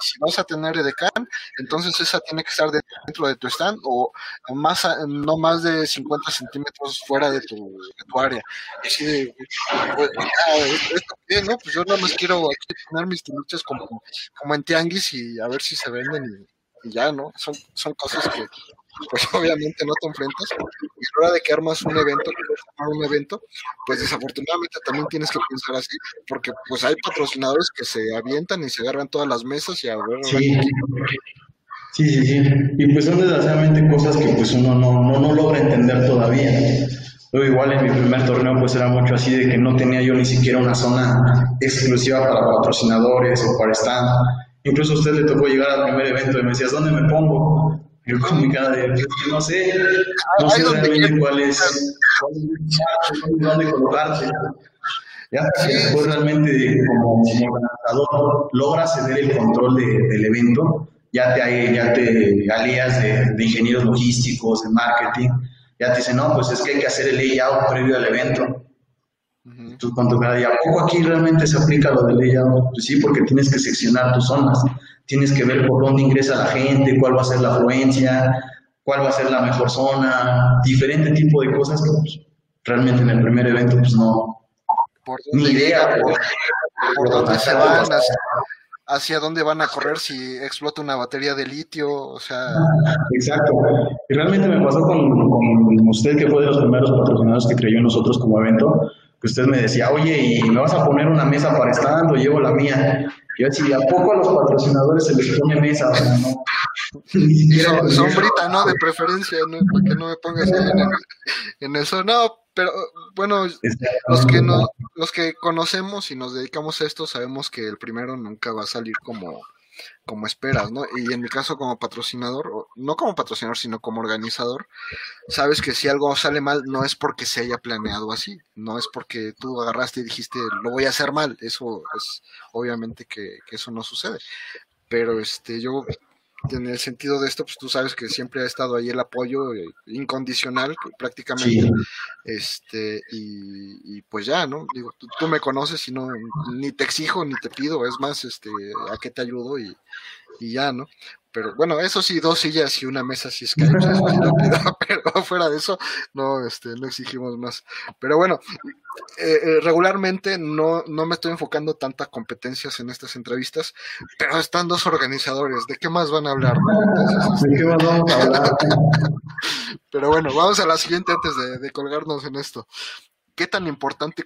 S1: Si vas a tener edecán, entonces esa tiene que estar dentro de tu stand o más no más de 50 centímetros fuera de tu, de tu área. Así de, pues, ah, ¿no? Pues yo nada más quiero aquí poner mis tiluches como, como en tianguis y a ver si se venden y, ya, ¿no? Son, son cosas que pues *laughs* obviamente no te enfrentas. Y a la hora de que armas un evento, un evento, pues desafortunadamente también tienes que pensar así, porque pues hay patrocinadores que se avientan y se agarran todas las mesas y a ver.
S2: Sí. Sí, sí, sí. Y pues son desgraciadamente cosas que pues uno no, no, no logra entender todavía. Yo igual en mi primer torneo pues era mucho así de que no tenía yo ni siquiera una zona exclusiva para patrocinadores o para stand. Incluso a usted le tocó llegar al primer evento y me decías, ¿dónde me pongo? Yo con mi cara de, no sé, no sé realmente cuál es, dónde colocarte. Ya, después realmente como, organizador logras ceder el control del evento, ya te, ya te alías de, ingenieros logísticos, de marketing, ya te dicen, no, pues es que hay que hacer el layout previo al evento. Tú con tu cara, ¿y a poco aquí realmente se aplica lo del layout? Pues sí, porque tienes que seccionar tus zonas tienes que ver por dónde ingresa la gente, cuál va a ser la afluencia, cuál va a ser la mejor zona, diferente tipo de cosas que pues, realmente en el primer evento pues no, ni idea.
S1: Por, dónde se van, hacia, dónde van a correr si explota una batería de litio, o sea...
S2: Exacto. Y realmente me pasó con, con usted, que fue de los primeros patrocinadores que creyó en nosotros como evento, que usted me decía, oye, ¿y me vas a poner una mesa para stand o llevo la mía? Yo decía, ¿a poco a los patrocinadores se les pone mesa? ¿no? *laughs*
S1: sombrita, *laughs* ¿no? De preferencia, ¿no? Para que no me pongas en, eso. No, pero bueno, los que no, los que conocemos y nos dedicamos a esto sabemos que el primero nunca va a salir como como esperas, ¿no? Y en mi caso como patrocinador, no como patrocinador, sino como organizador, sabes que si algo sale mal no es porque se haya planeado así, no es porque tú agarraste y dijiste lo voy a hacer mal, eso es obviamente que, eso no sucede. Pero este yo en el sentido de esto, pues tú sabes que siempre ha estado ahí el apoyo eh, incondicional prácticamente. Este, y, pues ya, ¿no? Digo, tú, me conoces y no, ni te exijo ni te pido, es más, este, a qué te ayudo y, y ya, ¿no? Pero bueno, eso sí, dos sillas y una mesa si es que *laughs* pero fuera de eso, no, este, no exigimos más. Pero bueno, eh, eh, regularmente no, no me estoy enfocando tanta competencias en estas entrevistas, pero están dos organizadores, ¿de qué más van a hablar? *laughs* ¿De qué más vamos a hablar? *laughs* pero bueno, vamos a la siguiente antes de, de colgarnos en esto. ¿Qué tan importante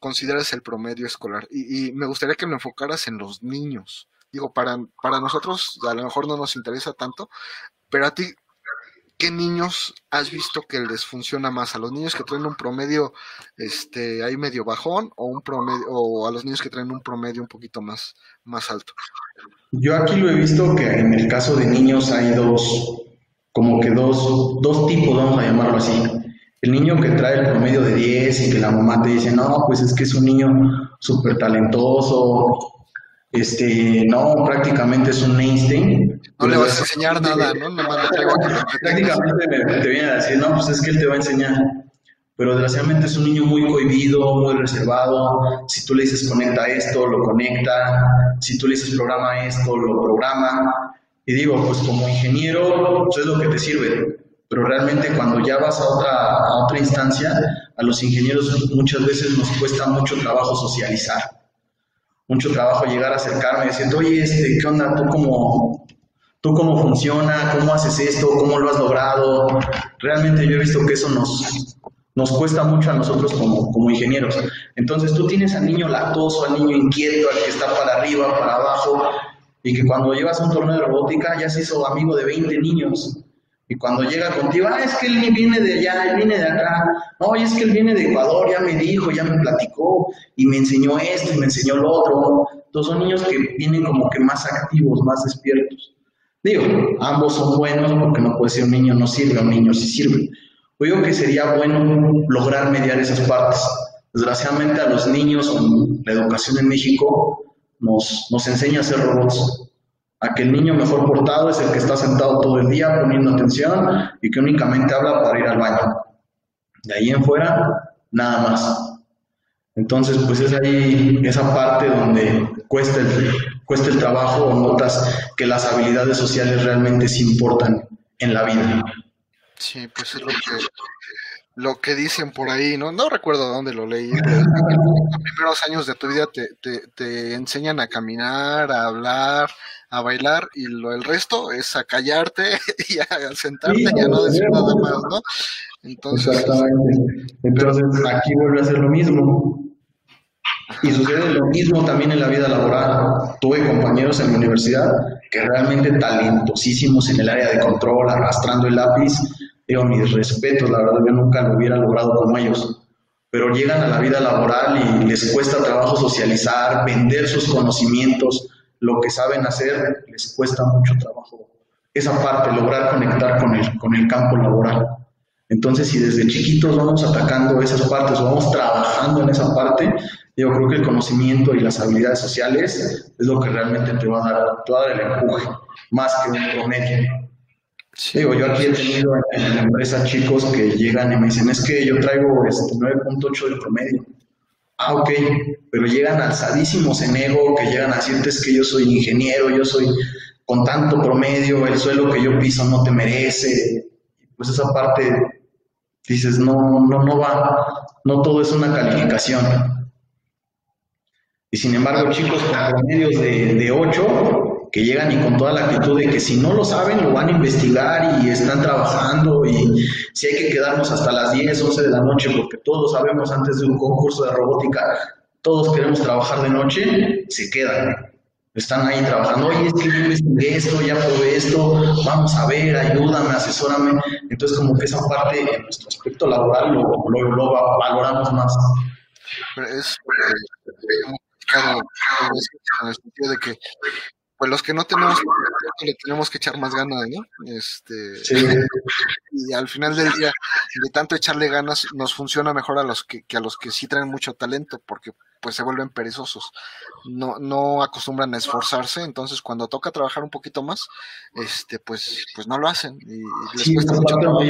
S1: consideras el promedio escolar? Y, y me gustaría que me enfocaras en los niños Digo, para, para nosotros a lo mejor no nos interesa tanto, pero a ti, ¿qué niños has visto que les funciona más? ¿A los niños que traen un promedio este, ahí medio bajón o, un promedio, o a los niños que traen un promedio un poquito más, más alto?
S2: Yo aquí lo he visto que en el caso de niños hay dos, como que dos, dos tipos, vamos a llamarlo así. El niño que trae el promedio de 10 y que la mamá te dice, no, pues es que es un niño súper talentoso, este, no, prácticamente es un Einstein.
S1: No le vas a enseñar nada, ¿no? *laughs*
S2: Prácticamente te viene a decir, no, pues es que él te va a enseñar. Pero desgraciadamente es un niño muy cohibido, muy reservado. Si tú le dices conecta esto, lo conecta. Si tú le dices programa esto, lo programa. Y digo, pues como ingeniero, eso es lo que te sirve. pero realmente cuando ya vas a otra, a otra instancia, a los ingenieros muchas veces nos cuesta mucho trabajo socializar, mucho trabajo llegar a acercarme y decir, oye, este, ¿qué onda? ¿Tú cómo, ¿Tú cómo funciona? ¿Cómo haces esto? ¿Cómo lo has logrado? Realmente yo he visto que eso nos, nos cuesta mucho a nosotros como, como ingenieros. Entonces tú tienes al niño lactoso, al niño inquieto, al que está para arriba, para abajo, y que cuando llevas un torneo de robótica ya se hizo amigo de 20 niños. Y cuando llega contigo, ah, es que él viene de allá, él viene de acá, no, es que él viene de Ecuador, ya me dijo, ya me platicó, y me enseñó esto, y me enseñó lo otro. Entonces son niños que vienen como que más activos, más despiertos. Digo, ambos son buenos porque no puede ser un niño no sirve, un niño sí sirve. Yo que sería bueno lograr mediar esas partes. Desgraciadamente a los niños, la educación en México nos, nos enseña a ser robots. A que el niño mejor portado es el que está sentado todo el día poniendo atención y que únicamente habla para ir al baño. De ahí en fuera, nada más. Entonces, pues es ahí esa parte donde cuesta el, cuesta el trabajo o notas que las habilidades sociales realmente sí importan en la vida.
S1: Sí, pues es lo que, lo que dicen por ahí, ¿no? No recuerdo dónde lo leí. los primeros años de tu vida te, te, te, enseñan a caminar, a hablar, a bailar, y lo el resto es a callarte *laughs* y a sentarte y a no decir nada más, ¿no?
S2: Entonces, Exactamente. Entonces, aquí vuelve a ser lo mismo. Y sucede lo mismo también en la vida laboral. Tuve compañeros en la universidad que realmente talentosísimos en el área de control, arrastrando el lápiz, digo, mis respetos, la verdad yo nunca lo hubiera logrado como ellos, pero llegan a la vida laboral y les cuesta trabajo socializar, vender sus conocimientos, lo que saben hacer, les cuesta mucho trabajo. Esa parte, lograr conectar con el, con el campo laboral. Entonces, si desde chiquitos vamos atacando esas partes vamos trabajando en esa parte, yo creo que el conocimiento y las habilidades sociales es lo que realmente te va a dar el empuje, más que un promedio. Digo, yo aquí he tenido en la empresa chicos que llegan y me dicen, es que yo traigo este 9.8 de promedio. Ah, ok, pero llegan alzadísimos en ego, que llegan a decirte es que yo soy ingeniero, yo soy con tanto promedio, el suelo que yo piso no te merece. Pues esa parte dices, no, no, no va, no todo es una calificación. Y sin embargo, chicos con promedios de, de 8, que llegan y con toda la actitud de que si no lo saben, lo van a investigar y están trabajando y si hay que quedarnos hasta las 10, 11 de la noche, porque todos sabemos antes de un concurso de robótica, todos queremos trabajar de noche, se quedan. Están ahí trabajando, oye, es que yo investigué esto, ya probé esto, vamos a ver, ayúdame, asesórame. Entonces, como que esa parte en nuestro aspecto laboral lo, lo, valoramos más.
S1: Pero es, en el sentido de que pues los que no tenemos le tenemos que echar más ganas, ¿no? Este, y al final del día, de tanto echarle ganas, nos funciona mejor a los que, a los que sí traen mucho talento, porque pues se vuelven perezosos, no, no acostumbran a esforzarse, entonces cuando toca trabajar un poquito más, este, pues, pues no lo hacen y, les
S2: cuesta mucho trabajo.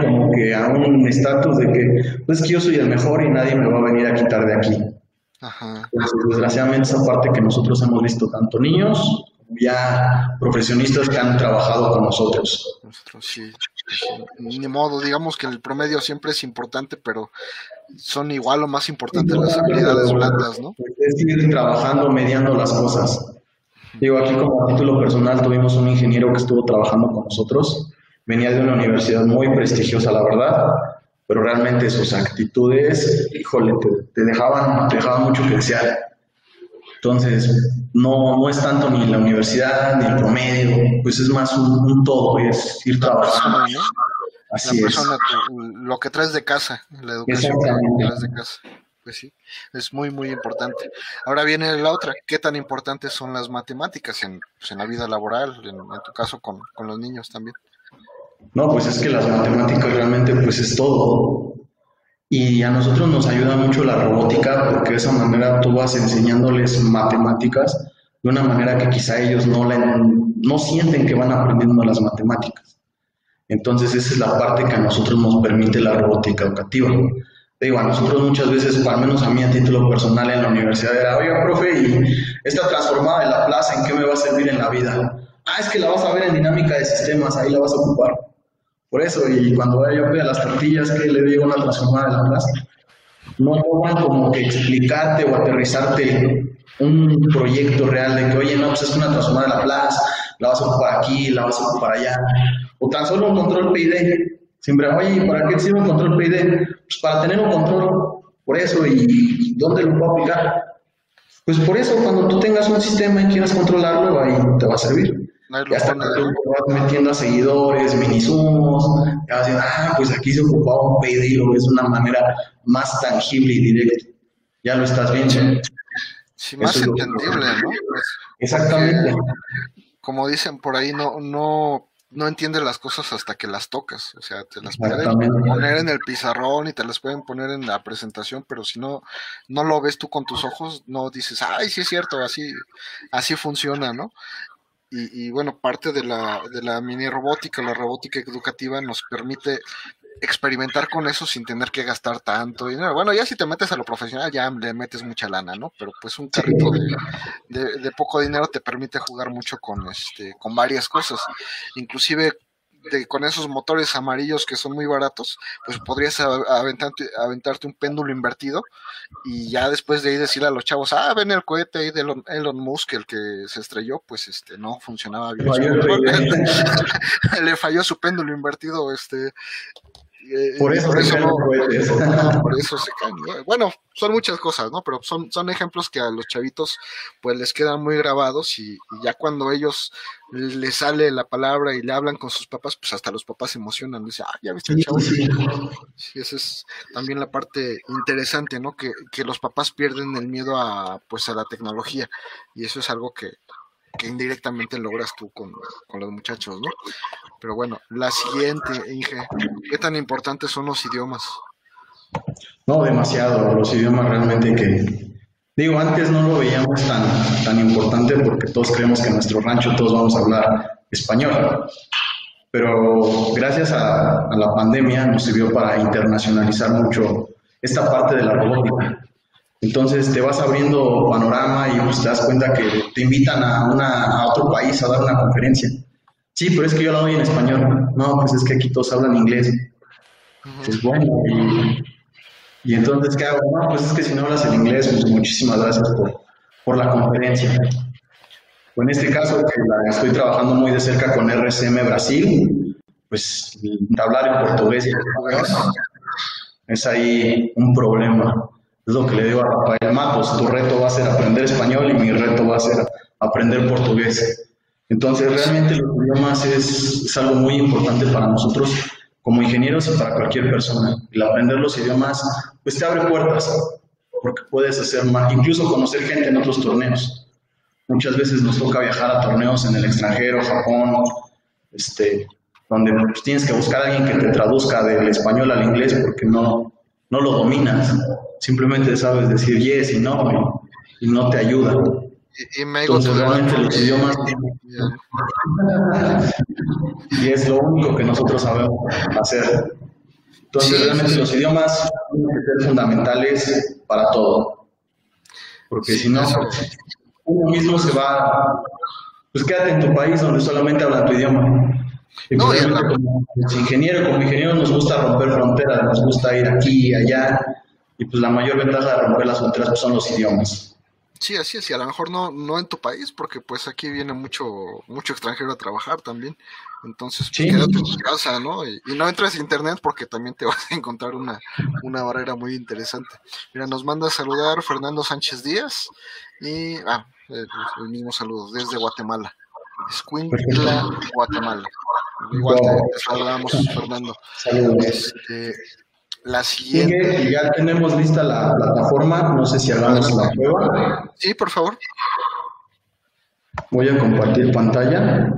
S2: como que a un estatus de que, pues que yo soy el mejor y nadie me va a venir a quitar de aquí. Ajá. desgraciadamente esa parte que nosotros hemos visto, tanto niños como ya profesionistas que han trabajado con nosotros.
S1: Nosotros sí, Ni modo, digamos que el promedio siempre es importante, pero son igual o más importantes las habilidades blandas, ¿no?
S2: Es ir trabajando, mediando las cosas. Digo, aquí como título personal tuvimos un ingeniero que estuvo trabajando con nosotros, venía de una universidad muy prestigiosa, la verdad, pero realmente sus actitudes, híjole, te, dejaban, te dejaban mucho que desear. Entonces, no, no es tanto ni la universidad, ni el promedio, pues es más un, todo, es ir trabajando.
S1: Así es. lo que traes de casa, la educación que traes de casa. Pues sí, es muy, muy importante. Ahora viene la otra, ¿qué tan importantes son las matemáticas en, pues, en la vida laboral, en, tu caso con, con los niños también?
S2: No, pues es que las matemáticas realmente pues es todo. Y a nosotros nos ayuda mucho la robótica porque de esa manera tú vas enseñándoles matemáticas de una manera que quizá ellos no, no sienten que van aprendiendo las matemáticas. Entonces esa es la parte que a nosotros nos permite la robótica educativa. Digo, a nosotros muchas veces, al menos a mí a título personal en la universidad, era, oiga, profe, ¿y esta transformada de la plaza en qué me va a servir en la vida? Ah, es que la vas a ver en dinámica de sistemas, ahí la vas a ocupar Por eso, y cuando yo a las tortillas que le digo una transformada de la plaza, no logran como que explicarte o aterrizarte un proyecto real de que, oye, no, pues es una transformada de la plaza, la vas a ocupar aquí, la vas a ocupar allá. O tan solo un control PID. Siempre, oye, ¿para qué sirve un control PID? Pues para tener un control. Por eso, ¿y dónde lo puedo aplicar? Pues por eso, cuando tú tengas un sistema y quieras controlarlo, ahí te va a servir. Ya vas metiendo a seguidores, minisumos, ya vas diciendo, ah, pues aquí se ocupaba un pedido, es una manera más tangible y directa. Ya lo estás viendo.
S1: Sí, más entendible, ¿no?
S2: Exactamente.
S1: como dicen por ahí, no, no no entiendes las cosas hasta que las tocas. O sea, te las pueden poner en el pizarrón y te las pueden poner en la presentación, pero si no, no lo ves tú con tus ojos, no dices, ay, sí es cierto, así, así funciona, ¿no? Y, y bueno, parte de la, de la mini robótica, la robótica educativa nos permite experimentar con eso sin tener que gastar tanto dinero. Bueno, ya si te metes a lo profesional ya le metes mucha lana, ¿no? Pero pues un carrito de, de, poco dinero te permite jugar mucho con este, con varias cosas. Inclusive de, con esos motores amarillos que son muy baratos, pues podrías aventarte, aventarte un péndulo invertido y ya después de ahí decirle a los chavos, ah, ven el cohete ahí de Elon, Musk, el que se estrelló, pues este no funcionaba bien. *laughs* Le falló su péndulo invertido, este
S2: eh, por eso, se
S1: caen. Bueno, son muchas cosas, ¿no? Pero son, son ejemplos que a los chavitos pues les quedan muy grabados y, ya cuando ellos les sale la palabra y le hablan con sus papás, pues hasta los papás se emocionan. Dicen, ah, ya viste el chavo. Sí, esa es también la parte interesante, ¿no? Que, que los papás pierden el miedo a, pues, a la tecnología. Y eso es algo que, que indirectamente logras tú con, los muchachos, ¿no? Pero bueno, la siguiente, Inge, ¿qué tan importantes son los idiomas?
S2: No, demasiado, los idiomas realmente que, digo, antes no lo veíamos tan, tan importante porque todos creemos que en nuestro rancho todos vamos a hablar español, pero gracias a, a la pandemia nos sirvió para internacionalizar mucho esta parte de la robótica. Entonces te vas abriendo panorama y pues, te das cuenta que te invitan a, una, a otro país a dar una conferencia. Sí, pero es que yo la doy en español. No, pues es que aquí todos hablan inglés. Pues bueno, y, entonces, ¿qué hago? No, pues es que si no hablas en inglés, pues muchísimas gracias por, por la conferencia. En este caso, que la estoy trabajando muy de cerca con RCM Brasil, pues hablar en portugués y es ahí un problema. Es lo que le digo a Rafael Matos, tu reto va a ser aprender español y mi reto va a ser aprender portugués. Entonces, realmente los idiomas es, algo muy importante para nosotros como ingenieros y para cualquier persona. El aprender los idiomas, pues te abre puertas, porque puedes hacer más, incluso conocer gente en otros torneos. Muchas veces nos toca viajar a torneos en el extranjero, Japón, este, donde pues, tienes que buscar a alguien que te traduzca del español al inglés porque no, no lo dominas, simplemente sabes decir yes y no, y, no te ayuda.
S1: Y, me Entonces, realmente los idiomas...
S2: y es lo único que nosotros sabemos hacer. Entonces, realmente los idiomas tienen que ser fundamentales para todo. Porque si no, uno mismo se va, pues quédate en tu país donde solamente hablan tu idioma. Y no, como ingeniero, como ingeniero nos gusta romper fronteras, nos gusta ir aquí y allá, y pues la mayor ventaja de romper las fronteras pues, son los idiomas.
S1: Sí, así es, y a lo mejor no, no en tu país, porque pues aquí viene mucho, mucho extranjero a trabajar también. Entonces, pues, quédate en tu casa, ¿no? Y, no entres a internet porque también te *laughs* vas a encontrar una, una barrera muy interesante. Mira, nos manda a saludar Fernando Sánchez Díaz y, ah, el, el mismo saludo desde Guatemala. Escuintla, Guatemala. Igual te saludamos, *laughs* Fernando. Este, la siguiente.
S2: ya tenemos lista la plataforma, no sé si hagamos la prueba.
S1: Sí, por favor.
S2: Voy a compartir pantalla.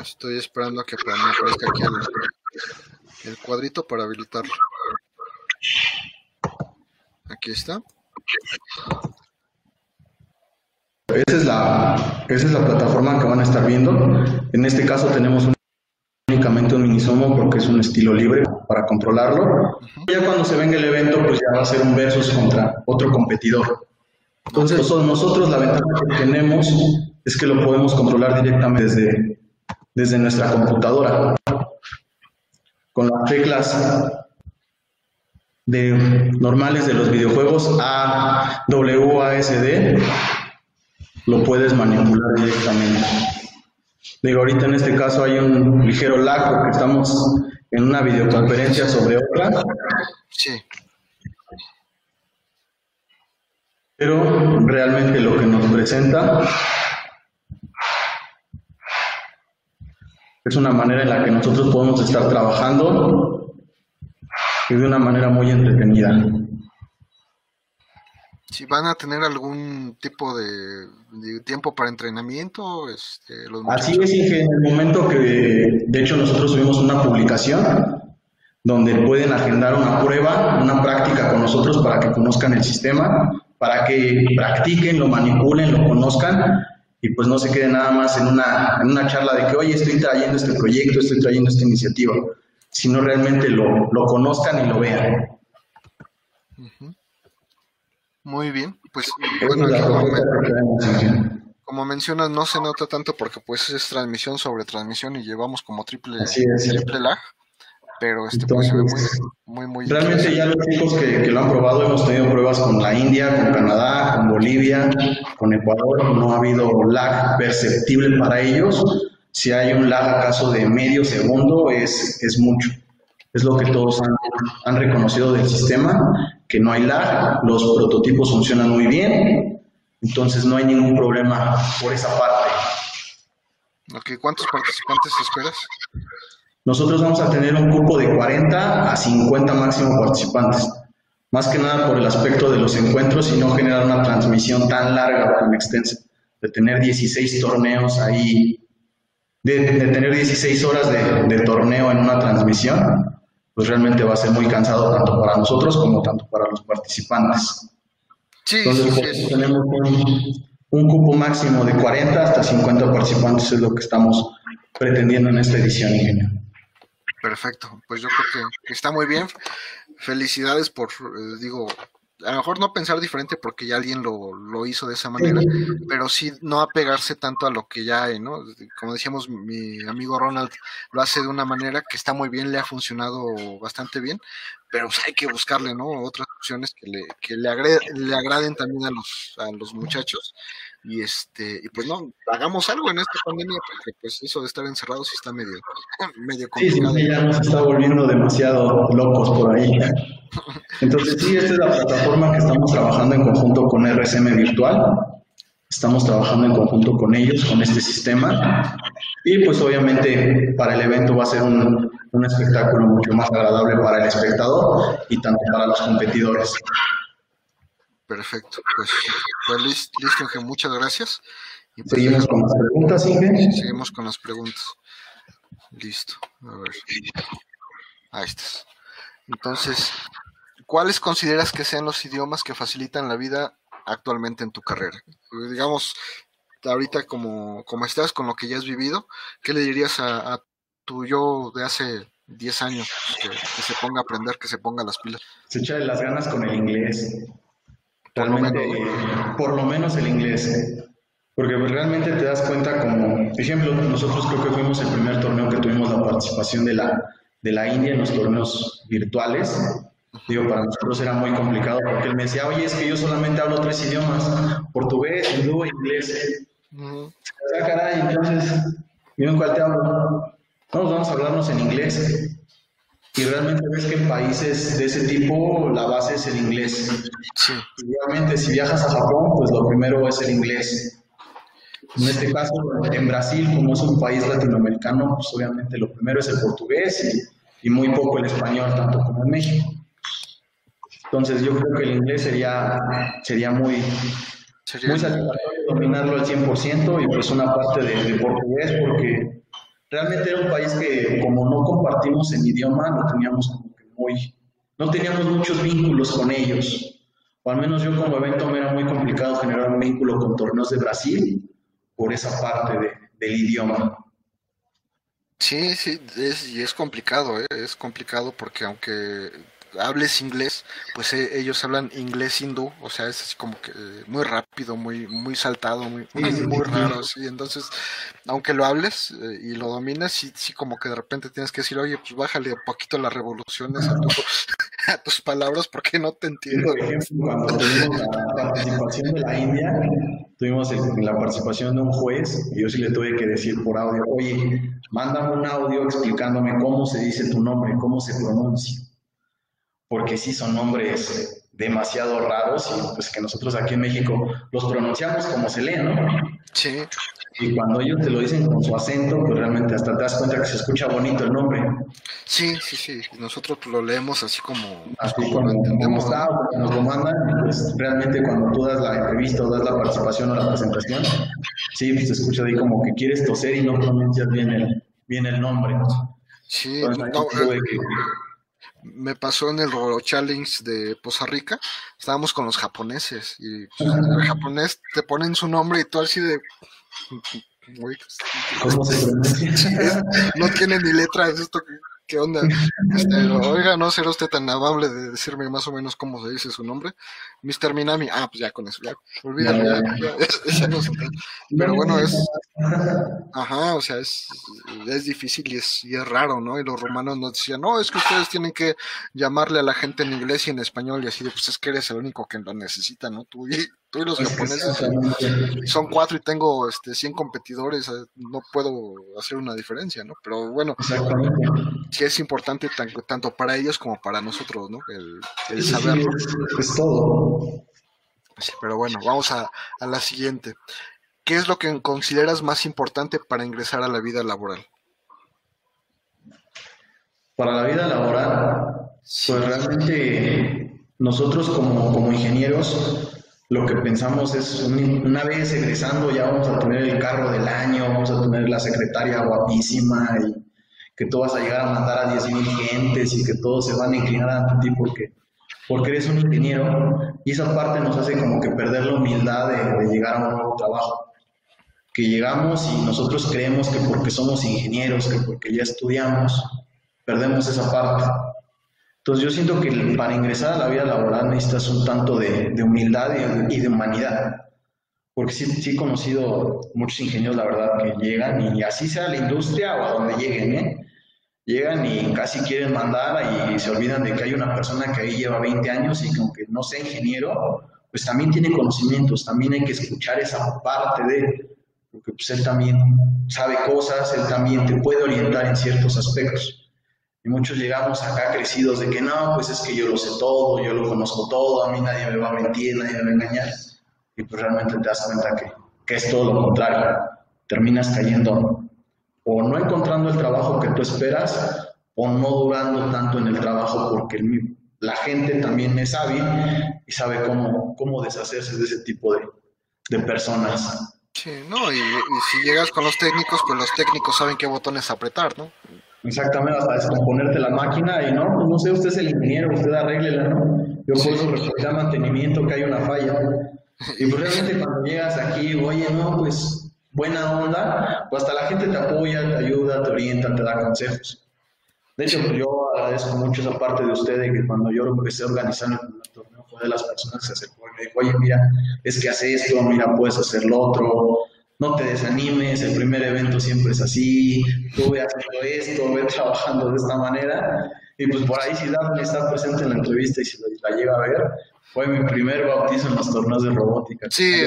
S1: Estoy esperando a que me aparezca aquí el, el cuadrito para habilitarlo. Aquí está.
S2: Esa es, la, esa es la plataforma que van a estar viendo. En este caso tenemos únicamente un minisomo porque es un estilo libre para controlarlo. Ya cuando se venga el evento, pues ya va a ser un versus contra otro competidor. Entonces, nosotros la ventaja que tenemos es que lo podemos controlar directamente desde, desde nuestra computadora. Con las teclas de normales de los videojuegos A, W, A, S, D, lo puedes manipular directamente. Digo, ahorita en este caso hay un ligero lag porque estamos en una videoconferencia sobre otra. Sí. Pero realmente lo que nos presenta es una manera en la que nosotros podemos estar trabajando y de una manera muy entretenida.
S1: Si van a tener algún tipo de, tiempo para entrenamiento, este,
S2: Así es, Inge, en el momento que, de hecho, nosotros subimos una publicación donde pueden agendar una prueba, una práctica con nosotros para que conozcan el sistema, para que practiquen, lo manipulen, lo conozcan y pues no se queden nada más en una, en una charla de que, oye, estoy trayendo este proyecto, estoy trayendo esta iniciativa, sino realmente lo, lo conozcan y lo vean.
S1: Muy bien, pues bueno, como, mencionas, no se nota tanto porque pues es transmisión sobre transmisión y llevamos como triple, triple lag, pero este pues, se ve muy, muy,
S2: Realmente ya los chicos que, que, lo han probado, hemos tenido pruebas con la India, con Canadá, con Bolivia, con Ecuador, no ha habido lag perceptible para ellos. Si hay un lag acaso de medio segundo, es, es mucho. Es lo que todos han, han reconocido del sistema que no hay lag, los prototipos funcionan muy bien, entonces no hay ningún problema por esa parte.
S1: Ok, ¿cuántos participantes esperas?
S2: Nosotros vamos a tener un cupo de 40 a 50 máximo participantes. Más que nada por el aspecto de los encuentros y no generar una transmisión tan larga tan extensa. De tener 16 torneos ahí, de, tener 16 horas de, de torneo en una transmisión, pues realmente va a ser muy cansado tanto para nosotros como tanto para los participantes. Sí, Entonces, tenemos un, cupo máximo de 40 hasta 50 participantes, es lo que estamos pretendiendo en esta edición, ingeniero.
S1: Perfecto, pues yo creo que está muy bien. Felicidades por, eh, digo, a lo mejor no pensar diferente porque ya alguien lo, lo, hizo de esa manera, pero sí no apegarse tanto a lo que ya hay, ¿no? Como decíamos, mi amigo Ronald lo hace de una manera que está muy bien, le ha funcionado bastante bien, pero pues hay que buscarle, ¿no? Otras opciones que le, que le, le agraden también a los, a los muchachos y este y pues no hagamos algo en esta pandemia porque pues eso de estar encerrados está medio *laughs* medio
S2: complicado. Sí, sí, ya nos está volviendo demasiado locos por ahí. Entonces sí, esta es la plataforma que estamos trabajando en conjunto con RSM Virtual. Estamos trabajando en conjunto con ellos, con este sistema. Y pues obviamente para el evento va a ser un, un espectáculo mucho más agradable para el espectador y tanto para los competidores.
S1: Perfecto, pues, pues listo, Inge, muchas gracias.
S2: Y pues, seguimos con las preguntas, Inge.
S1: Seguimos con las preguntas. Listo, a ver. Ahí estás. Entonces, ¿cuáles consideras que sean los idiomas que facilitan la vida actualmente en tu carrera? Digamos, ahorita como, como estás, con lo que ya has vivido, ¿qué le dirías a, tu yo de hace 10 años que, se ponga a aprender, que se ponga las pilas?
S2: Se echa las ganas con el inglés por lo menos el inglés. Porque pues, realmente te das cuenta como, ejemplo, nosotros creo que fuimos el primer torneo que tuvimos la participación de la, de la India en los torneos virtuales. Digo, para nosotros era muy complicado porque él me decía, oye, es que yo solamente hablo tres idiomas, portugués, hindú e inglés. Uh caray, entonces, ¿yo en cuál te hablo? Vamos, vamos a hablarnos en inglés. Y realmente ves que en países de ese tipo la base es el inglés. Sí. obviamente si viajas a Japón, pues lo primero es el inglés. En este caso, en Brasil, como es un país latinoamericano, pues obviamente lo primero es el portugués y, muy poco el español, tanto como en México. Entonces yo creo que el inglés sería, sería muy, muy satisfactorio dominarlo al 100% y pues una parte de, de portugués porque realmente era un país que como no compartimos el idioma, no teníamos como que muy, no teníamos muchos vínculos con ellos. O al menos yo como evento me era muy complicado generar un vínculo con torneos de Brasil por esa parte de, del idioma.
S1: Sí, sí, es, y es complicado, ¿eh? es complicado porque aunque hables inglés, pues eh, ellos hablan inglés hindú, o sea, es así como que muy rápido, muy muy saltado, muy, muy, raro, sí. Entonces, aunque lo hables eh, y lo domines, sí, sí como que de repente tienes que decir, oye, pues bájale un poquito las revoluciones a, *laughs* a tus palabras porque no te entiendo.
S2: Por ejemplo, cuando tuvimos la participación de la India, tuvimos la participación de un juez y yo sí le tuve que decir por audio, oye, mándame un audio explicándome cómo se dice tu nombre, cómo se pronuncia porque sí son nombres demasiado raros y pues que nosotros aquí en México los pronunciamos como se lee, ¿no?
S1: Sí.
S2: Y cuando ellos te lo dicen con su acento, pues realmente hasta te das cuenta que se escucha bonito el nombre.
S1: Sí, sí, sí. Nosotros lo leemos así como...
S2: Así como, entendemos. Está, nos lo mandan, pues realmente cuando tú das la entrevista o das la participación o la presentación, sí, pues se escucha ahí como que quieres toser y no pronuncias bien el, bien el nombre.
S1: Sí, no, me pasó en el Roro Challenge de Poza Rica, estábamos con los japoneses y pues, el japonés te ponen su nombre y tú así de...
S2: ¿Cómo se *laughs*
S1: no tiene ni letra, es esto ¿Qué onda? Este, oiga, no será usted tan amable de decirme más o menos cómo se dice su nombre. Mr. Minami. Ah, pues ya con eso, ya. Olvídalo, ya, ya, no Pero bueno, es. Ajá, o sea, es, es difícil y es, y es raro, ¿no? Y los romanos nos decían, no, es que ustedes tienen que llamarle a la gente en inglés y en español y así de, pues es que eres el único que lo necesita, ¿no? Tú y, tú y los japoneses son cuatro y tengo este 100 competidores, no puedo hacer una diferencia, ¿no? Pero bueno, sí es importante tanto para ellos como para nosotros, ¿no? El, saberlo.
S2: es, todo.
S1: Pero bueno, vamos a, a la siguiente. ¿Qué es lo que consideras más importante para ingresar a la vida laboral?
S2: Para la vida laboral, pues realmente nosotros como, como ingenieros lo que pensamos es una vez egresando ya vamos a tener el carro del año, vamos a tener la secretaria guapísima y que tú vas a llegar a mandar a 10.000 gentes y que todos se van a inclinar ante ti porque, porque eres un ingeniero y esa parte nos hace como que perder la humildad de, de llegar a un nuevo trabajo. Que llegamos y nosotros creemos que porque somos ingenieros, que porque ya estudiamos, perdemos esa parte. Entonces yo siento que para ingresar a la vida laboral necesitas un tanto de, humildad y, de humanidad. Porque sí, sí, he conocido muchos ingenieros, la verdad, que llegan y así sea la industria o a donde lleguen, ¿eh? Llegan y casi quieren mandar y se olvidan de que hay una persona que ahí lleva 20 años y que aunque no sea ingeniero, pues también tiene conocimientos, también hay que escuchar esa parte de, porque pues él también sabe cosas, él también te puede orientar en ciertos aspectos. Y muchos llegamos acá crecidos de que no, pues es que yo lo sé todo, yo lo conozco todo, a mí nadie me va a mentir, nadie me va a engañar. Y pues realmente te das cuenta que, que es todo lo contrario. Terminas cayendo o no encontrando el trabajo que tú esperas o no durando tanto en el trabajo porque la gente también es hábil y sabe cómo, cómo deshacerse de ese tipo de, de personas.
S1: Sí, no, y, y, si llegas con los técnicos, pues los técnicos saben qué botones apretar, ¿no?
S2: Exactamente, hasta descomponerte la máquina y no, pues no sé, usted es el ingeniero, usted arréglela, ¿no? Yo por eso reporté mantenimiento que hay una falla. Y pues realmente cuando llegas aquí, oye, no, pues buena onda, pues hasta la gente te apoya, te ayuda, te orienta, te da consejos. De hecho, pues yo agradezco mucho esa parte de usted de que cuando yo empecé a organizar el torneo fue de las personas que se acercó y me dijo, oye, mira, es que hace esto, mira, puedes hacer lo otro, no te desanimes, el primer evento siempre es así, tú ve haciendo esto, ve trabajando de esta manera. Y pues por ahí si Daphne está presente en la entrevista y si la, llega a ver, fue mi primer bautizo en los torneos de robótica.
S1: Sí,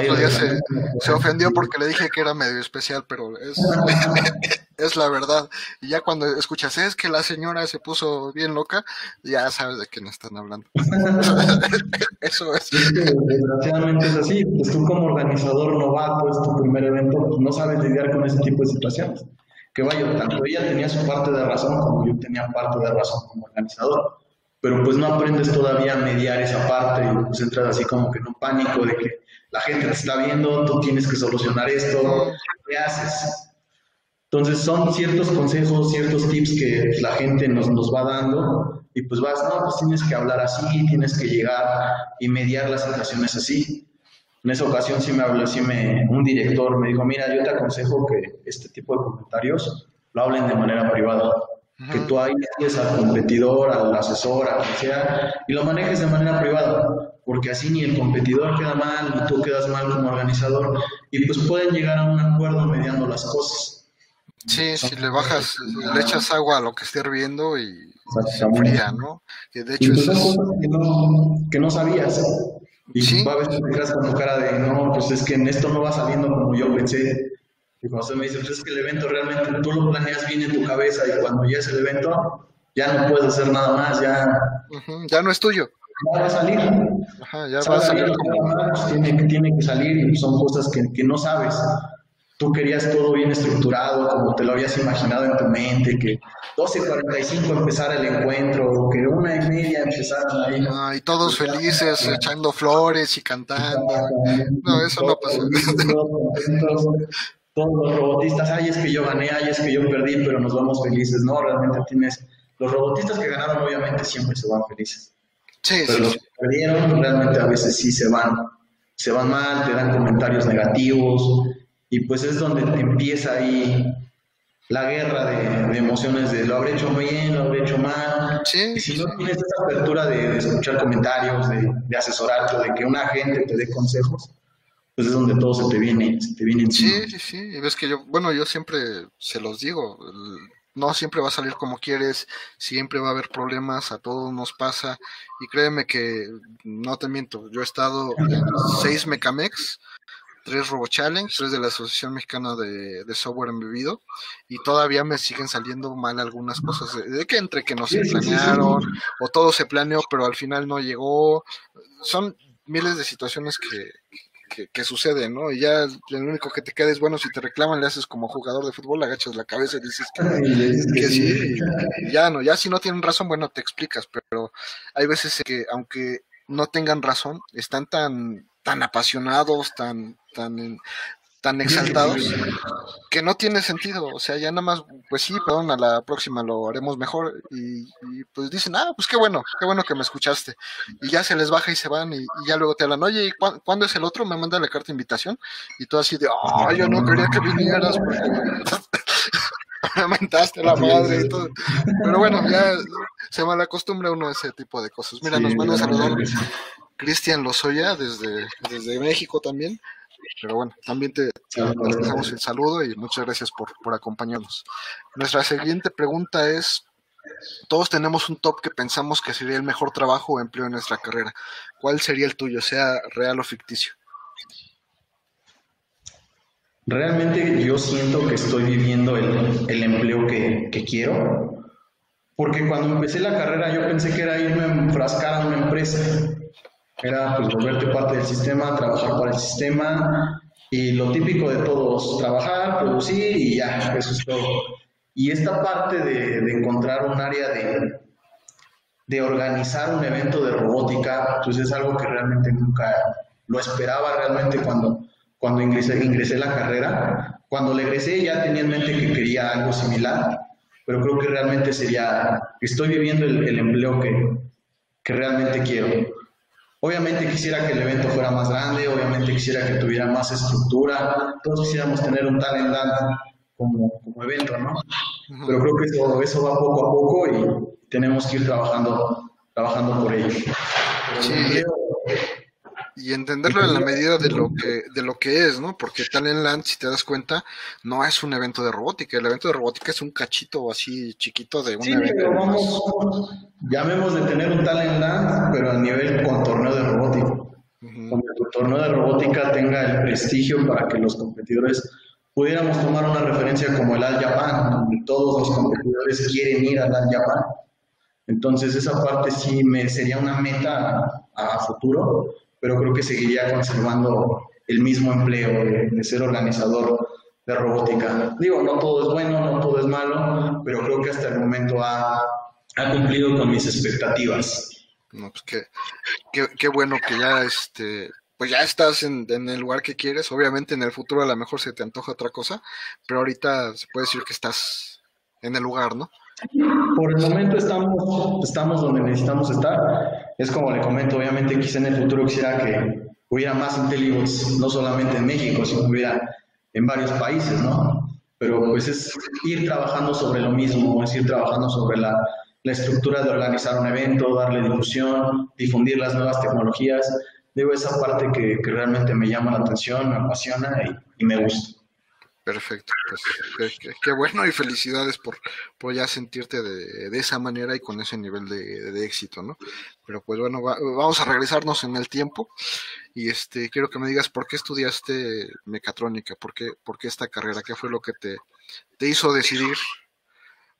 S1: otro día se, se, ofendió porque le dije que era medio especial, pero es, *laughs* *laughs* es la verdad. Y ya cuando escuchas, es que la señora se puso bien loca, ya sabes de quién están hablando. *laughs* Eso es.
S2: Desgraciadamente es así. Pues tú como organizador novato, es tu primer evento, pues no sabes lidiar con ese tipo de situaciones. Que vaya, tanto ella tenía su parte de razón como yo tenía parte de razón como organizador. Pero pues no aprendes todavía a mediar esa parte y pues entras así como que en un pánico de que la gente te está viendo, tú tienes que solucionar esto, ¿qué haces? Entonces son ciertos consejos, ciertos tips que la gente nos, nos va dando y pues vas, no, pues tienes que hablar así, tienes que llegar y mediar las situaciones así. En esa ocasión sí me habló, sí me, un director me dijo, mira, yo te aconsejo que este tipo de comentarios lo hablen de manera privada. que tú ahí tienes al competidor, al asesor, a quien sea, y lo manejes de manera privada, porque así ni el competidor queda mal, ni tú quedas mal como organizador, y pues pueden llegar a un acuerdo mediando las cosas.
S1: Sí, si le bajas, le echas agua a lo que esté hirviendo y se enfría, ¿no?
S2: Que de hecho pues son cosas que no, que no sabías. Y ¿Sí? a veces te quedas con tu cara de, no, pues es que en esto no va saliendo como yo pensé. Y cuando se me dice, pues es que el evento realmente tú lo planeas bien en tu cabeza y cuando ya es el evento, ya no puedes hacer nada más, ya...
S1: ya no es tuyo.
S2: Va a salir.
S1: Ajá, ya va a salir.
S2: tiene, tiene, que salir y son cosas que, que no sabes tú querías todo bien estructurado, como te lo habías imaginado en tu mente, que 12.45 empezara el encuentro, que una y media empezaran ahí.
S1: Ah, y todos felices, echando flores y cantando. No, eso no pasó.
S2: Todos los robotistas, ay, es que yo gané, ay, es que yo perdí, pero nos vamos felices. No, realmente tienes. Los robotistas que ganaron, obviamente, siempre se van felices.
S1: Sí,
S2: pero los que perdieron, realmente a veces sí se van. Se van mal, te dan comentarios negativos, y pues es donde empieza ahí la guerra de, emociones de lo habré hecho bien, lo habré hecho mal. y si no tienes esa apertura de, escuchar comentarios, de, de, asesorarte, de que una gente te dé consejos, pues es donde todo se te viene, se te viene encima.
S1: Sí, sí, sí. Y ves que yo, bueno, yo siempre se los digo, no siempre va a salir como quieres, siempre va a haber problemas, a todos nos pasa. Y créeme que, no te miento, yo he estado en seis Mecamex tres Robo Challenge, tres de la Asociación Mexicana de, Software Embebido, y todavía me siguen saliendo mal algunas cosas, de, que entre que no se planearon, o todo se planeó, pero al final no llegó, son miles de situaciones que, que, suceden, ¿no? Y ya lo único que te queda es, bueno, si te reclaman, le haces como jugador de fútbol, le agachas la cabeza y dices que, sí, ya no, ya si no tienen razón, bueno, te explicas, pero hay veces que aunque no tengan razón, están tan tan apasionados, tan, tan, tan exaltados, que no tiene sentido. O sea, ya nada más, pues sí, perdón, a la próxima lo haremos mejor. Y, pues dicen, ah, pues qué bueno, qué bueno que me escuchaste. Y ya se les baja y se van y, ya luego te hablan, oye, ¿cuándo es el otro? Me manda la carta de invitación. Y tú así de, oh, yo no quería que vinieras *laughs* me mentaste la madre y todo. Pero bueno, ya se malacostumbra uno a ese tipo de cosas. Mira, nos manda a saludar Cristian Lozoya desde, desde México también. Pero bueno, también te, damos el saludo y muchas gracias por, por acompañarnos. Nuestra siguiente pregunta es, todos tenemos un top que pensamos que sería el mejor trabajo o empleo en nuestra carrera. ¿Cuál sería el tuyo, sea real o ficticio?
S2: Realmente yo siento que estoy viviendo el, el empleo que, que, quiero, porque cuando empecé la carrera yo pensé que era irme a enfrascar a una empresa era pues volverte parte del sistema, trabajar para el sistema y lo típico de todos, trabajar, producir y ya, eso es todo. Y esta parte de, de encontrar un área de, de organizar un evento de robótica, pues es algo que realmente nunca lo esperaba realmente cuando, cuando ingresé, ingresé la carrera. Cuando le egresé ya tenía en mente que quería algo similar, pero creo que realmente sería, estoy viviendo el, el empleo que, que realmente quiero. Obviamente quisiera que el evento fuera más grande, obviamente quisiera que tuviera más estructura, todos quisiéramos tener un talent como, como evento, ¿no? Pero creo que eso, eso va poco a poco y tenemos que ir trabajando, trabajando por ello.
S1: Sí, y entenderlo en la medida de lo que de lo que es, ¿no? Porque Talentland, si te das cuenta, no es un evento de robótica, el evento de robótica es un cachito así chiquito de un sí, evento. Pero
S2: vamos, llamemos de tener un Talentland, pero a nivel con torneo de robótica. Donde tu torneo de robótica tenga el prestigio para que los competidores pudiéramos tomar una referencia como el Al Japan, donde todos los competidores quieren ir al Al Japan. Entonces esa parte sí me sería una meta a futuro pero creo que seguiría conservando el mismo empleo de, ser organizador de robótica. Digo, no todo es bueno, no todo es malo, pero creo que hasta el momento ha, ha cumplido con mis expectativas.
S1: No, pues qué, qué, bueno que ya este pues ya estás en, en, el lugar que quieres. Obviamente en el futuro a lo mejor se te antoja otra cosa, pero ahorita se puede decir que estás en el lugar, ¿no?
S2: Por el momento estamos, estamos donde necesitamos estar. Es como le comento, obviamente quizá en el futuro quisiera que hubiera más IntelliBots, no solamente en México, sino que hubiera en varios países, ¿no? pero pues es ir trabajando sobre lo mismo, es ir trabajando sobre la, la estructura de organizar un evento, darle difusión, difundir las nuevas tecnologías. Digo, esa parte que, que realmente me llama la atención, me apasiona y, y me gusta.
S1: Perfecto, pues qué, bueno y felicidades por, por ya sentirte de, de, esa manera y con ese nivel de, de éxito, ¿no? Pero pues bueno, vamos a regresarnos en el tiempo y este quiero que me digas por qué estudiaste mecatrónica, por qué, por qué esta carrera, qué fue lo que te, te hizo decidir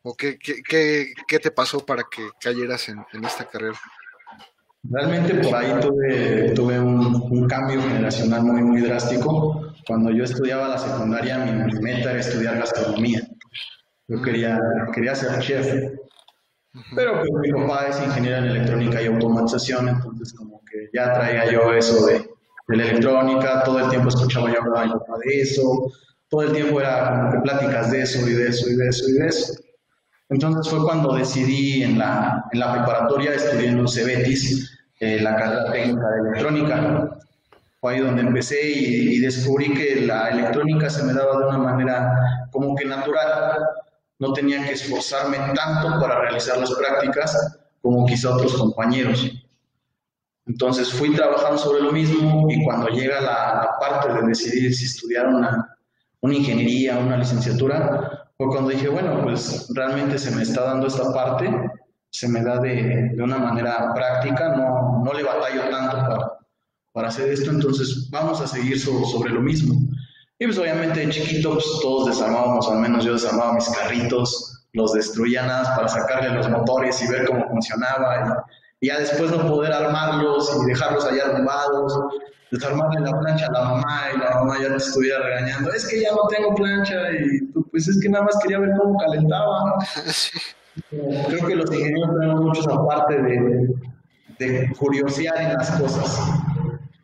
S1: o qué, qué, qué, qué te pasó para que cayeras en, en esta carrera.
S2: Realmente por ahí tuve, tuve un, un, cambio generacional muy, muy drástico. Cuando yo estudiaba la secundaria, mi, mi meta era estudiar gastronomía. Yo quería, quería ser chef. Pero pues, mi papá es ingeniero en electrónica y automatización, entonces como que ya traía yo eso de, de la electrónica, todo el tiempo escuchaba yo hablar de eso, todo el tiempo era como que pláticas de eso y de eso y de eso y de eso. Entonces fue cuando decidí en la, en la preparatoria, estudié en los Cebetis, eh, la carrera técnica de electrónica. Fue ahí donde empecé y, y, descubrí que la electrónica se me daba de una manera como que natural. No tenía que esforzarme tanto para realizar las prácticas como quizá otros compañeros. Entonces fui trabajando sobre lo mismo y cuando llega la, la parte de decidir si estudiar una, una ingeniería, una licenciatura, fue cuando dije, bueno, pues realmente se me está dando esta parte, se me da de, de una manera práctica, no, no le batallo tanto para, para, hacer esto, entonces vamos a seguir so, sobre lo mismo. Y pues obviamente de chiquito pues, todos desarmábamos, al menos yo desarmaba mis carritos, los destruía nada más para sacarle los motores y ver cómo funcionaba. Y, y ya después no poder armarlos y dejarlos allá arrumbados, desarmarle la plancha a la mamá y la mamá ya te estuviera regañando, es que ya no tengo plancha y pues es que nada más quería ver cómo calentaba. *laughs* Creo que los ingenieros tenemos muchos aparte de, de curiosear en las cosas.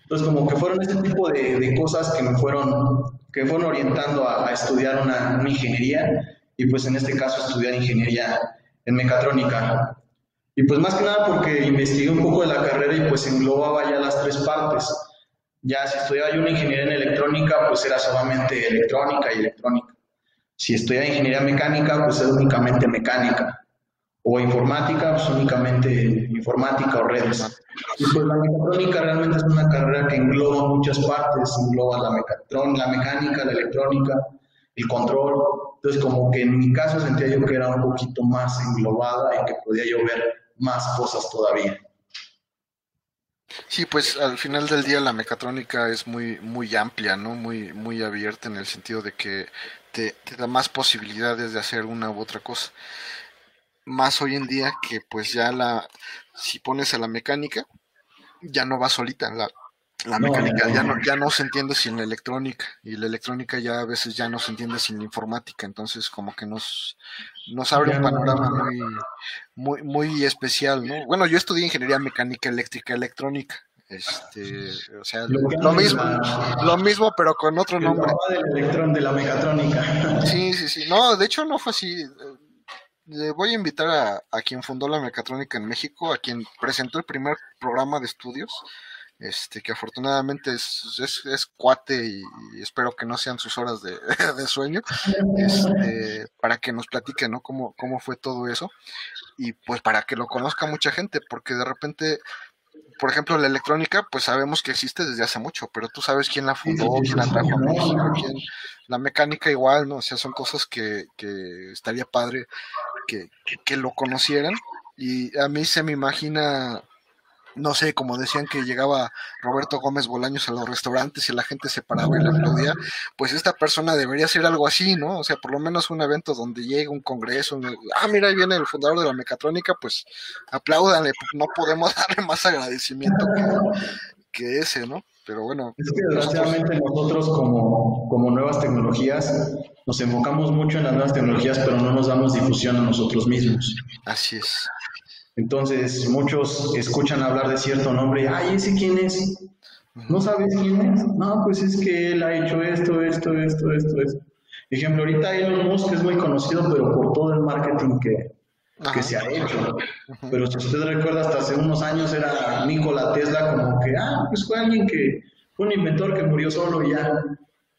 S2: Entonces, como que fueron este tipo de, de cosas que me fueron, que fueron orientando a, estudiar una, una, ingeniería y pues en este caso estudiar ingeniería en mecatrónica. Y pues más que nada porque investigué un poco de la carrera y pues englobaba ya las tres partes. Ya si estudiaba yo una ingeniería en electrónica, pues era solamente electrónica y electrónica. Si estudiaba ingeniería mecánica, pues era únicamente mecánica. O informática, pues únicamente informática o redes. Y pues la mecatrónica realmente es una carrera que engloba muchas partes, engloba la, mecatrón, la mecánica, la electrónica, el control. Entonces como que en mi caso sentía yo que era un poquito más englobada y que podía yo ver más cosas todavía.
S1: Sí, pues al final del día la mecatrónica es muy muy amplia, ¿no? Muy muy abierta en el sentido de que te, te, da más posibilidades de hacer una u otra cosa. Más hoy en día que pues ya la si pones a la mecánica ya no va solita, la, la mecánica no, ya no ya no se entiende sin la electrónica y la electrónica ya a veces ya no se entiende sin la informática, entonces como que nos nos abre un panorama muy muy muy especial, ¿no? Bueno, yo estudié ingeniería mecánica eléctrica electrónica. Este, o sea, lo, lo mismo, la, lo mismo, pero con otro nombre.
S2: Del electrón de la mecatrónica.
S1: Sí, sí, sí. No, de hecho no fue así. Le voy a invitar a, a quien fundó la mecatrónica en México, a quien presentó el primer programa de estudios, este que afortunadamente es, es, es cuate y, y, espero que no sean sus horas de, *laughs* de sueño, este, para que nos platique ¿no? cómo, cómo fue todo eso y pues para que lo conozca mucha gente, porque de repente, por ejemplo, la electrónica, pues sabemos que existe desde hace mucho, pero tú sabes quién la fundó, quién la trajo a México, quién, la mecánica igual, ¿no? O sea, son cosas que, que estaría padre que, lo conocieran y a mí se me imagina no sé, como decían que llegaba Roberto Gómez Bolaños a los restaurantes y la gente se paraba y la aplaudía, pues esta persona debería ser algo así, ¿no? O sea, por lo menos un evento donde llegue un congreso, un, ah, mira, ahí viene el fundador de la mecatrónica, pues apláudanle, no podemos *laughs* darle más agradecimiento que ese, ¿no? Pero bueno.
S2: Es que desgraciadamente nosotros como, como nuevas tecnologías nos enfocamos mucho en las nuevas tecnologías, pero no nos damos difusión a nosotros mismos.
S1: Así es.
S2: Entonces, muchos escuchan hablar de cierto nombre, ay, ¿ese quién es? ¿No sabes quién es? No, pues es que él ha hecho esto, esto, esto, esto, esto. Ejemplo, ahorita Elon Musk es muy conocido, pero por todo el marketing que, que se ha hecho. Pero si usted recuerda, hasta hace unos años era Nikola Tesla como que, ah, pues fue alguien que, fue un inventor que murió solo y ya.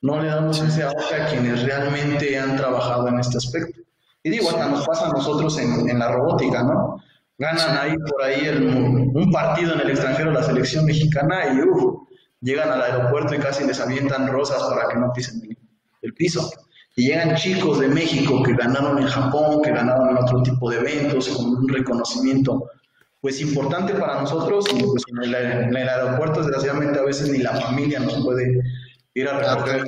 S2: no le damos ese auge a quienes realmente han trabajado en este aspecto. Y digo, hasta nos pasa a nosotros en, en la robótica, ¿no? Ganan ahí por ahí un partido en el extranjero la selección mexicana y uf, llegan al aeropuerto y casi les avientan rosas para que no pisen el, piso. Y llegan chicos de México que ganaron en Japón, que ganaron en otro tipo de eventos, con un reconocimiento pues importante para nosotros y pues en el, en el aeropuerto desgraciadamente a veces ni la familia nos puede ir a recoger.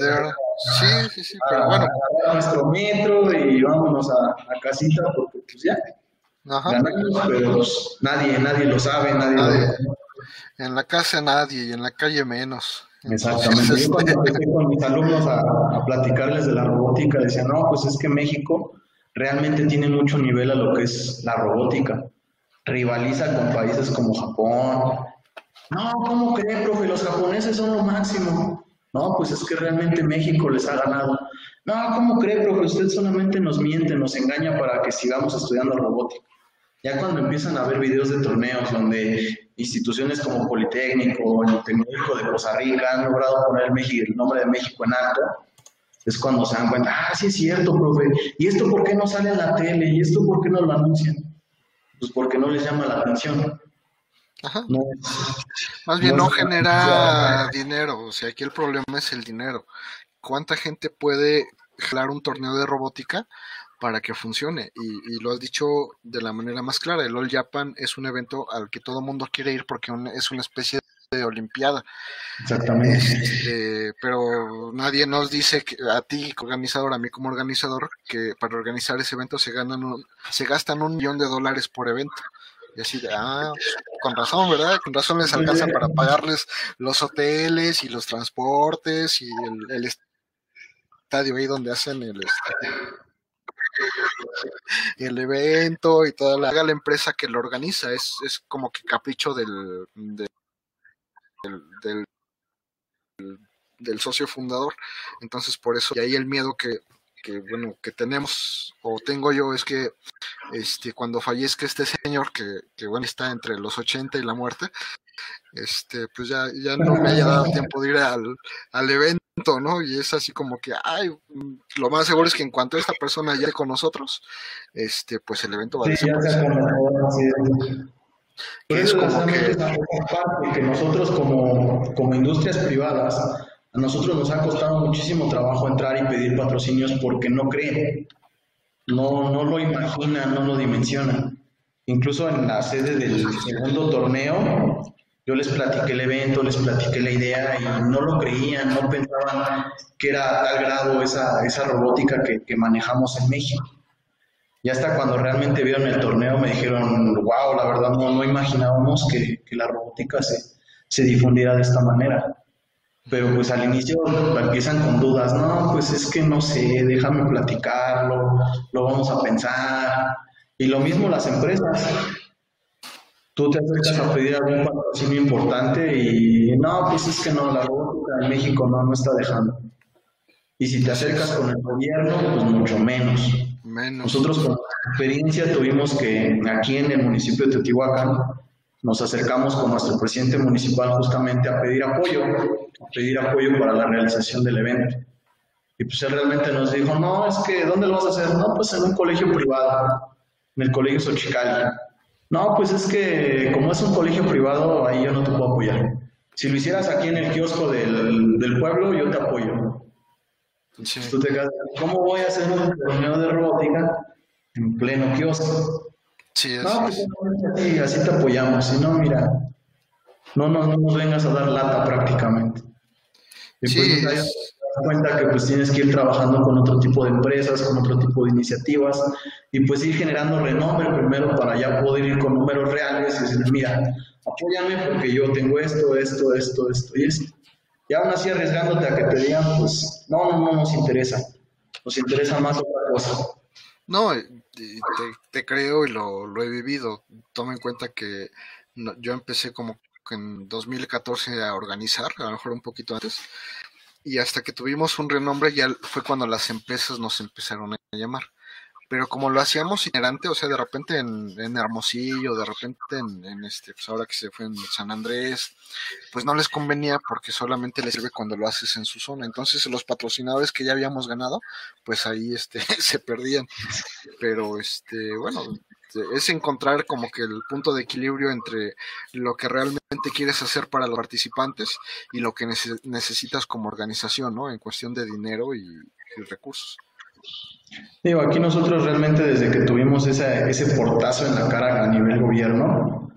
S1: Sí, sí, sí, pero bueno.
S2: A, nuestro metro y vámonos a, a casita porque pues ya. Ganamos, pero pues, nadie, nadie lo sabe, nadie,
S1: En la casa nadie y en la calle menos.
S2: Exactamente. Yo cuando este, empecé con mis alumnos a, a, platicarles de la robótica, decían, no, pues es que México realmente tiene mucho nivel a lo que es la robótica. Rivaliza con países como Japón. No, ¿cómo creen, profe? Los japoneses son lo máximo. No, pues es que realmente México les ha ganado. No, ¿cómo cree, profe? Usted solamente nos miente, nos engaña para que sigamos estudiando robótica. Ya cuando empiezan a ver videos de torneos donde instituciones como Politécnico o el Tecnológico de Costa Rica han logrado poner el, el nombre de México en alto, es cuando se dan cuenta, ah, sí es cierto, profe, ¿y esto por qué no sale en la tele? ¿Y esto por qué no lo anuncian? Pues porque no les llama la atención.
S1: Ajá. Más bien no, genera dinero, o sea, aquí el problema es el dinero. ¿Cuánta gente puede jalar un torneo de robótica para que funcione? Y, lo has dicho de la manera más clara, el All Japan es un evento al que todo mundo quiere ir porque es una especie de olimpiada.
S2: Exactamente.
S1: Este, pero nadie nos dice que a ti como organizador, a mí como organizador, que para organizar ese evento se ganan se gastan un millón de dólares por evento. Y así de, ah, con razón, ¿verdad? Con razón les alcanza para pagarles los hoteles y los transportes y el, estadio ahí donde hacen el, el evento y toda la, la empresa que lo organiza. Es, es como que capricho del, del, del, del socio fundador. Entonces, por eso, y ahí el miedo que, que bueno que tenemos o tengo yo es que este cuando fallezca este señor que, que bueno está entre los 80 y la muerte este pues ya, ya no me haya dado tiempo de ir al, al evento no y es así como que ay lo más seguro es que en cuanto esta persona ya con nosotros este pues el evento va a desaparecer
S2: es como que... que nosotros como, como industrias privadas a nosotros nos ha costado muchísimo trabajo entrar y pedir patrocinios porque no creen, no, no lo imaginan, no lo dimensionan. Incluso en la sede del segundo torneo, yo les platiqué el evento, les platiqué la idea y no lo creían, no pensaban que era tal grado esa, esa robótica que, que manejamos en México. Y hasta cuando realmente vieron el torneo me dijeron, wow, la verdad no, no imaginábamos que, que la robótica se, se difundiera de esta manera pero pues al inicio empiezan con dudas, no, pues es que no sé, déjame platicarlo, lo vamos a pensar. Y lo mismo las empresas. Tú te acercas a pedir algún patrocinio importante y no, pues es que no, la robótica en México no, no está dejando. Y si te acercas con el gobierno, pues mucho menos.
S1: menos.
S2: Nosotros con experiencia tuvimos que aquí en el municipio de Teotihuacán nos acercamos con nuestro presidente municipal justamente a pedir apoyo pedir apoyo para la realización del evento. Y pues él realmente nos dijo, no, es que, ¿dónde lo vas a hacer? No, pues en un colegio privado, en el colegio Xochicali. No, pues es que como es un colegio privado, ahí yo no te puedo apoyar. Si lo hicieras aquí en el kiosco del, del pueblo, yo te apoyo. Tú te quedas, ¿cómo voy a hacer un torneo de robótica en pleno kiosco?
S1: Sí,
S2: no, pues así, así te apoyamos. Si no, mira, no, no, no nos vengas a dar lata prácticamente. Y pues te das cuenta que pues tienes que ir trabajando con otro tipo de empresas, con otro tipo de iniciativas y pues ir generando renombre primero para ya poder ir con números reales y decir, mira, apóyame porque yo tengo esto, esto, esto, esto y esto. Y aún así arriesgándote a que te digan, pues no, no, no nos interesa, nos interesa más otra cosa.
S1: No, te, te creo y lo, lo, he vivido. Toma en cuenta que yo empecé como en 2014 a organizar, a lo mejor un poquito antes, y hasta que tuvimos un renombre ya fue cuando las empresas nos empezaron a llamar. pero como lo hacíamos itinerante, o sea, de repente en, en Hermosillo, de repente en, este, pues ahora que se fue en San Andrés, pues no les convenía porque solamente les sirve cuando lo haces en su zona. Entonces los patrocinadores que ya habíamos ganado, pues ahí este, *laughs* se perdían. Pero este, bueno, es encontrar como que el punto de equilibrio entre lo que realmente quieres hacer para los participantes y lo que necesitas como organización, ¿no? En cuestión de dinero y recursos.
S2: Digo, aquí nosotros realmente desde que tuvimos ese, portazo en la cara a nivel gobierno,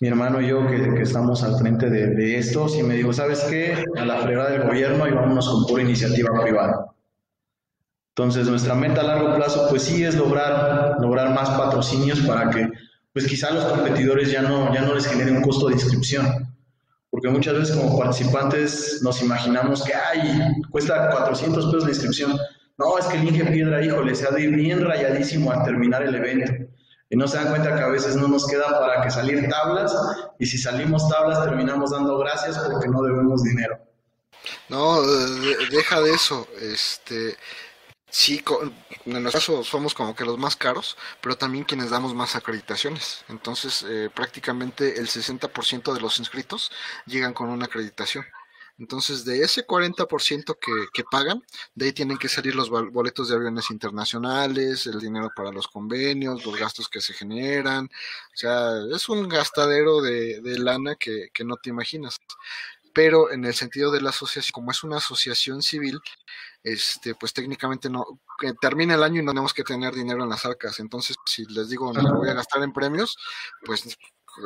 S2: mi hermano y yo que, estamos al frente de, esto, sí me dijo, ¿sabes qué? A la fregada del gobierno y vámonos con pura iniciativa privada. Entonces, nuestra meta a largo plazo, pues sí es lograr, lograr más patrocinios para que, pues quizá los competidores ya no, ya no les genere un costo de inscripción. Porque muchas veces como participantes nos imaginamos que, ay, cuesta 400 pesos la inscripción no, es que el Inge Piedra, híjole, se ha de ir bien rayadísimo al terminar el evento. Y no se dan cuenta que a veces no nos queda para que salir tablas, y si salimos tablas terminamos dando gracias porque no debemos dinero.
S1: No, deja de eso. Este, sí, en nuestro caso somos como que los más caros, pero también quienes damos más acreditaciones. Entonces, eh, prácticamente el 60% de los inscritos llegan con una acreditación. Entonces, de ese 40% que, que pagan, de ahí tienen que salir los boletos de aviones internacionales, el dinero para los convenios, los gastos que se generan. O sea, es un gastadero de, lana que, que no te imaginas. Pero en el sentido de la asociación, como es una asociación civil, este, pues técnicamente no, que termina el año y no tenemos que tener dinero en las arcas. Entonces, si les digo, no voy a gastar en premios, pues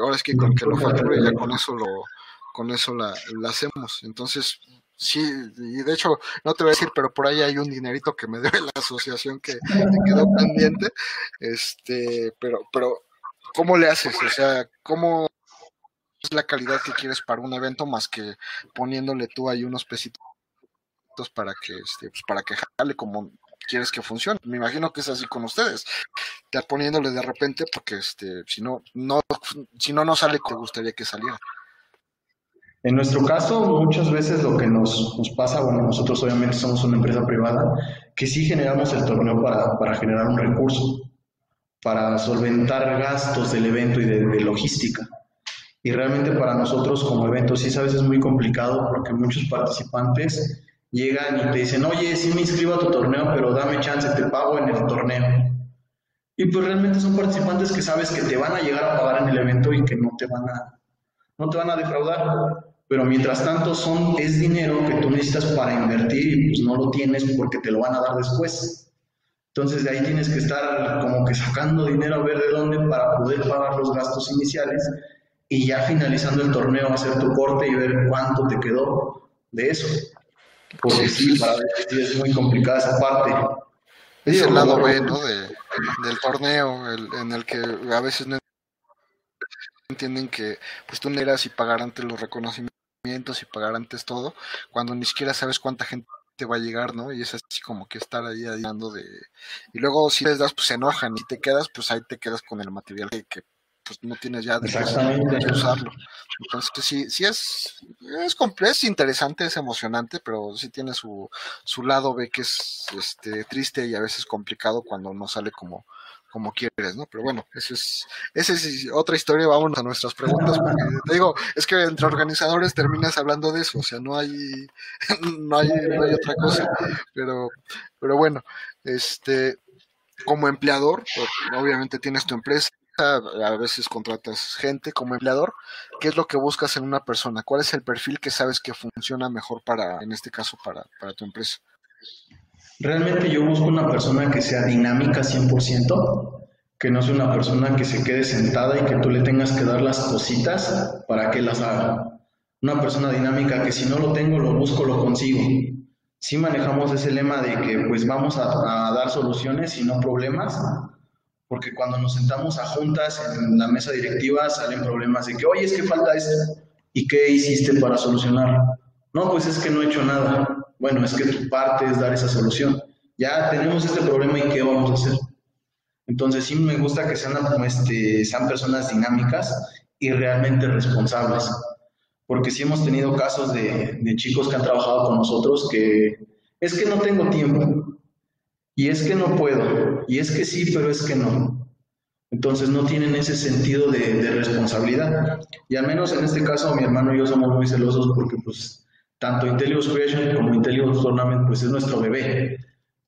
S1: ahora es que con que lo facture ya con eso lo, con eso la, hacemos. Entonces, sí, y de hecho, no te voy a decir, pero por ahí hay un dinerito que me debe la asociación que, quedó pendiente. Este, pero, pero, ¿cómo le haces? O sea, ¿cómo es la calidad que quieres para un evento más que poniéndole tú ahí unos pesitos para que, este, pues para que jale como quieres que funcione. Me imagino que es así con ustedes. Te poniéndole de repente porque este, si no, no, si no, no sale como gustaría que saliera.
S2: En nuestro caso, muchas veces lo que nos, nos, pasa, bueno, nosotros obviamente somos una empresa privada, que sí generamos el torneo para, para generar un recurso, para solventar gastos del evento y de, logística. Y realmente para nosotros como evento sí a veces es muy complicado porque muchos participantes llegan y te dicen, oye, sí me inscribo a tu torneo, pero dame chance, te pago en el torneo. Y pues realmente son participantes que sabes que te van a llegar a pagar en el evento y que no te van a, no te van a defraudar pero mientras tanto son, es dinero que tú necesitas para invertir y pues no lo tienes porque te lo van a dar después. Entonces de ahí tienes que estar como que sacando dinero a ver de dónde para poder pagar los gastos iniciales y ya finalizando el torneo hacer tu corte y ver cuánto te quedó de eso. Porque sí, para ver es muy complicada esa parte.
S1: Es el lado B, ¿no? del torneo, en el que a veces no entienden que pues tú eras y pagar antes los reconocimientos y pagar antes todo, cuando ni siquiera sabes cuánta gente te va a llegar, ¿no? Y es así como que estar ahí adiando de... Y luego si les das, pues se enojan y te quedas, pues ahí te quedas con el material que, pues no tienes ya de usarlo. Entonces sí, sí es, es, es interesante, es emocionante, pero sí tiene su, su lado B que es este triste y a veces complicado cuando no sale como, como quieres, ¿no? Pero bueno, eso es, esa es otra historia, vámonos a nuestras preguntas, porque te digo, es que entre organizadores terminas hablando de eso, o sea, no hay, *laughs* no hay, no hay otra cosa, pero, pero bueno, este, como empleador, pues, obviamente tienes tu empresa, a veces contratas gente como empleador, ¿qué es lo que buscas en una persona? ¿Cuál es el perfil que sabes que funciona mejor para, en este caso, para, para tu empresa?
S2: Realmente yo busco una persona que sea dinámica 100%, que no sea una persona que se quede sentada y que tú le tengas que dar las cositas para que las haga. Una persona dinámica que si no lo tengo, lo busco, lo consigo. Si manejamos ese lema de que pues vamos a, a dar soluciones y no problemas, porque cuando nos sentamos a juntas en la mesa directiva salen problemas de que, oye, es que falta esto, ¿y qué hiciste para solucionarlo? No, pues es que no he hecho nada. Bueno, es que tu parte es dar esa solución. Ya tenemos este problema y qué vamos a hacer. Entonces sí me gusta que sean, este, sean personas dinámicas y realmente responsables. Porque sí hemos tenido casos de, de chicos que han trabajado con nosotros que es que no tengo tiempo. Y es que no puedo, y es que sí, pero es que no. Entonces no tienen ese sentido de, responsabilidad. Y al menos en este caso mi hermano y yo somos muy celosos porque pues tanto Intelligence Creation como Intelligence Tournament pues es nuestro bebé.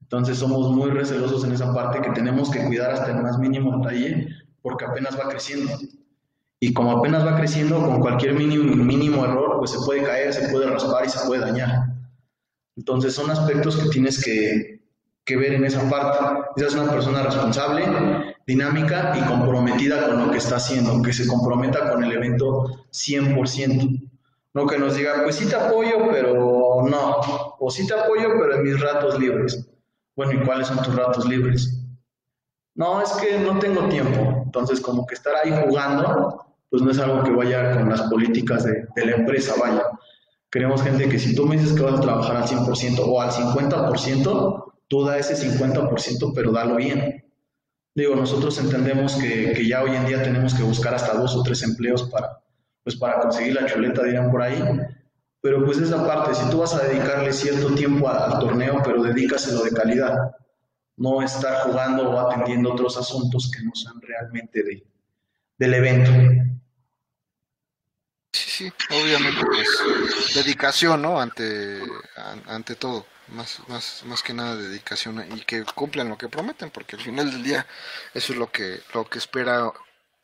S2: Entonces somos muy recelosos en esa parte que tenemos que cuidar hasta el más mínimo detalle porque apenas va creciendo. Y como apenas va creciendo, con cualquier mínimo, mínimo error, pues se puede caer, se puede raspar y se puede dañar. Entonces son aspectos que tienes que, que ver en esa parte. Esa es una persona responsable, dinámica y comprometida con lo que está haciendo, que se comprometa con el evento 100%. No que nos diga, pues sí te apoyo, pero no. O sí te apoyo, pero en mis ratos libres. Bueno, ¿y cuáles son tus ratos libres? No, es que no tengo tiempo. Entonces, como que estar ahí jugando, pues no es algo que vaya con las políticas de, de la empresa, vaya. Queremos gente que si tú me dices que vas a trabajar al 100% o al 50%, tú da ese 50%, pero dalo bien. Digo, nosotros entendemos que, que, ya hoy en día tenemos que buscar hasta dos o tres empleos para, pues para conseguir la chuleta, dirán por ahí. Pero pues esa parte, si tú vas a dedicarle cierto tiempo al, torneo, pero dedícaselo de calidad, no estar jugando o atendiendo otros asuntos que no sean realmente de, del evento.
S1: Sí, sí, obviamente, pues dedicación, ¿no? Ante, ante todo más, más, más que nada dedicación y que cumplan lo que prometen, porque al final del día eso es lo que, lo que espera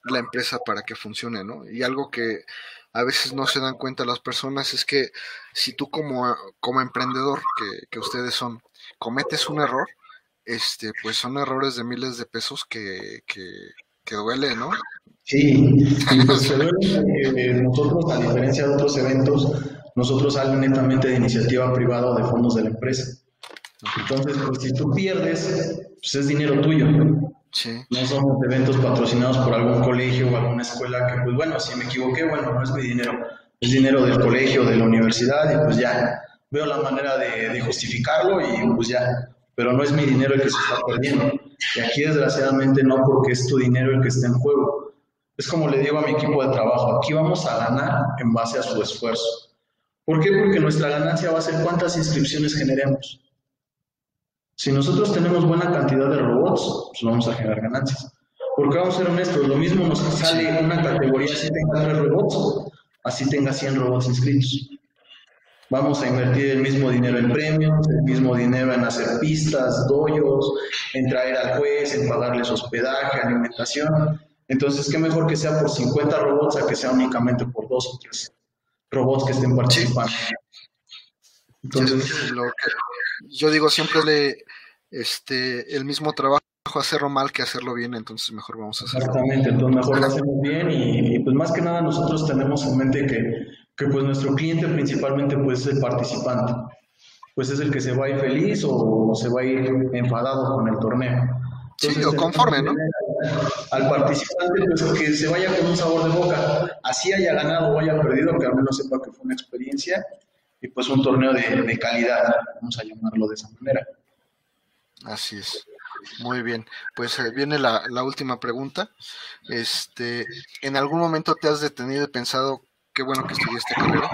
S1: la empresa para que funcione, ¿no? Y algo que a veces no se dan cuenta las personas es que si tú como, como emprendedor, que, que ustedes son, cometes un error, este, pues son errores de miles de pesos que, que, que duele, ¿no?
S2: Sí, *laughs* pues nosotros, a diferencia de otros eventos, nosotros algo netamente de iniciativa privada o de fondos de la empresa. Entonces, pues si tú pierdes, pues es dinero tuyo. Sí. No somos eventos patrocinados por algún colegio o alguna escuela que, pues bueno, si me equivoqué, bueno, no es mi dinero, es dinero del colegio, de la universidad y pues ya, veo la manera de, de justificarlo y pues ya, pero no es mi dinero el que se está perdiendo. Y aquí desgraciadamente no porque es tu dinero el que está en juego. Es como le digo a mi equipo de trabajo, aquí vamos a ganar en base a su esfuerzo. ¿Por qué? Porque nuestra ganancia va a ser cuántas inscripciones generemos. Si nosotros tenemos buena cantidad de robots, pues vamos a generar ganancias. Porque vamos a ser honestos, lo mismo nos sale una categoría si tenga tres robots, así tenga 100 robots inscritos. Vamos a invertir el mismo dinero en premios, el mismo dinero en hacer pistas, doyos, en traer al juez, en pagarles hospedaje, alimentación. Entonces, ¿qué mejor que sea por 50 robots a que sea únicamente por dos o tres robots que estén participando.
S1: Entonces, lo que yo digo siempre le, este, el mismo trabajo hacerlo mal que hacerlo bien, entonces mejor vamos a hacerlo.
S2: Exactamente, entonces mejor lo hacemos bien y, pues más que nada nosotros tenemos en mente que, que pues nuestro cliente principalmente pues es el participante, pues es el que se va a ir feliz o se va a ir enfadado con el torneo.
S1: Sí, o conforme, ¿no?
S2: al participante pues, que se vaya con un sabor de boca, así haya ganado o haya perdido, que al menos sepa que fue una experiencia y pues un torneo de, calidad, vamos a llamarlo de esa manera.
S1: Así es. Muy bien, pues eh, viene la, la, última pregunta. Este, ¿En algún momento te has detenido y pensado qué bueno que estudiaste carrera?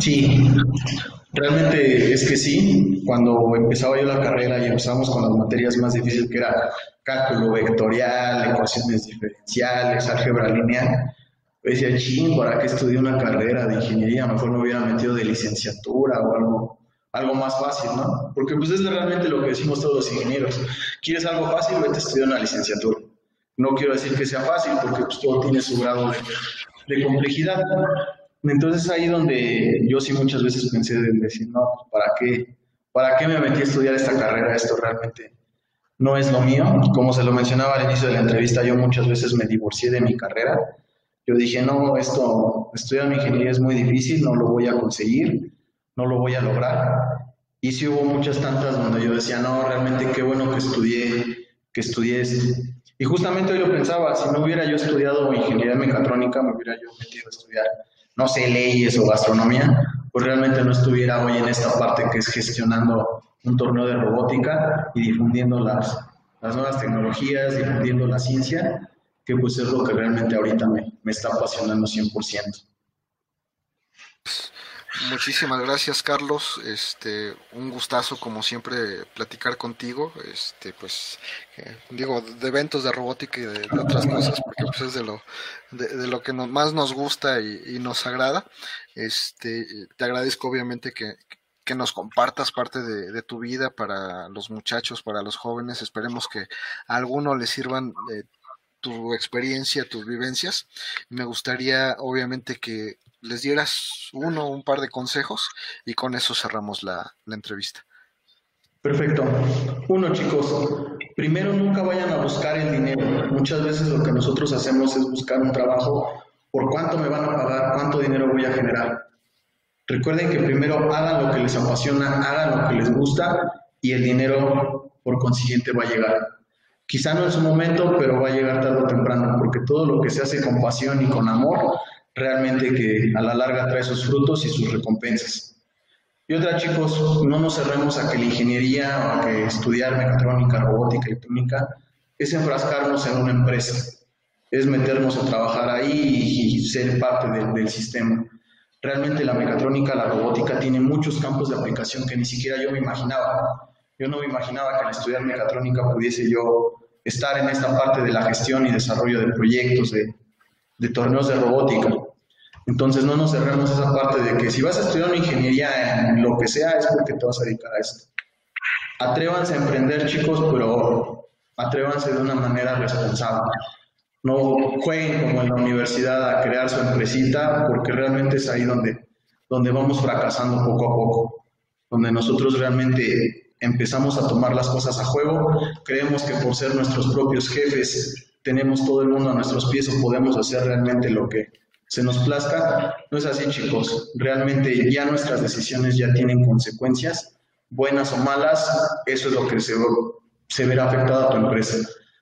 S2: Sí, realmente es que sí. Cuando empezaba yo la carrera y empezamos con las materias más difíciles, que era cálculo vectorial, ecuaciones diferenciales, álgebra lineal, decía, ching, ¿para qué estudié una carrera de ingeniería? Mejor me hubiera metido de licenciatura o algo, algo más fácil, ¿no? Porque pues es realmente lo que decimos todos los ingenieros. ¿Quieres algo fácil? Vete a estudiar una licenciatura. No quiero decir que sea fácil, porque pues, todo tiene su grado de, de complejidad. Entonces ahí donde yo sí muchas veces pensé en decir, no, ¿para qué? ¿Para qué me metí a estudiar esta carrera? Esto realmente no es lo mío. Como se lo mencionaba al inicio de la entrevista, yo muchas veces me divorcié de mi carrera. Yo dije, no, esto, estudiar mi ingeniería es muy difícil, no lo voy a conseguir, no lo voy a lograr. Y sí hubo muchas tantas donde yo decía, no, realmente qué bueno que estudié, que estudié esto. Y justamente hoy lo pensaba, si no hubiera yo estudiado ingeniería mecatrónica, me hubiera yo metido a estudiar no sé, leyes o gastronomía, pues realmente no estuviera hoy en esta parte que es gestionando un torneo de robótica y difundiendo las, las nuevas tecnologías, difundiendo la ciencia, que pues es lo que realmente ahorita me, me está apasionando 100%.
S1: Muchísimas gracias, Carlos. Este, un gustazo como siempre platicar contigo. Este, pues eh, digo de eventos de robótica y de, otras cosas, porque pues es de lo de, lo que más nos gusta y, nos agrada. Este, te agradezco obviamente que, que nos compartas parte de, tu vida para los muchachos, para los jóvenes. Esperemos que a alguno les sirvan eh, tu experiencia, tus vivencias. Me gustaría, obviamente, que les dieras uno o un par de consejos y con eso cerramos la, entrevista.
S2: Perfecto. Uno, chicos, primero nunca vayan a buscar el dinero. Muchas veces lo que nosotros hacemos es buscar un trabajo por cuánto me van a pagar, cuánto dinero voy a generar. Recuerden que primero hagan lo que les apasiona, hagan lo que les gusta y el dinero por consiguiente va a llegar. Quizá no en su momento, pero va a llegar tarde o temprano, porque todo lo que se hace con pasión y con amor, realmente que a la larga trae sus frutos y sus recompensas. Y otra, chicos, no nos cerremos a que la ingeniería o a que estudiar mecatrónica, robótica, electrónica es enfrascarnos en una empresa, es meternos a trabajar ahí y, ser parte del sistema. Realmente la mecatrónica, la robótica tiene muchos campos de aplicación que ni siquiera yo me imaginaba. Yo no me imaginaba que al estudiar mecatrónica pudiese yo estar en esta parte de la gestión y desarrollo de proyectos, de, torneos de robótica. Entonces no nos cerremos esa parte de que si vas a estudiar una ingeniería en lo que sea es porque te vas a dedicar a esto. Atrévanse a emprender chicos, pero atrévanse de una manera responsable. No jueguen como en la universidad a crear su empresita porque realmente es ahí donde, donde vamos fracasando poco a poco, donde nosotros realmente empezamos a tomar las cosas a juego, creemos que por ser nuestros propios jefes tenemos todo el mundo a nuestros pies o podemos hacer realmente lo que se nos plazca. No es así, chicos. Realmente ya nuestras decisiones ya tienen consecuencias, buenas o malas, eso es lo que se, verá afectado a tu empresa.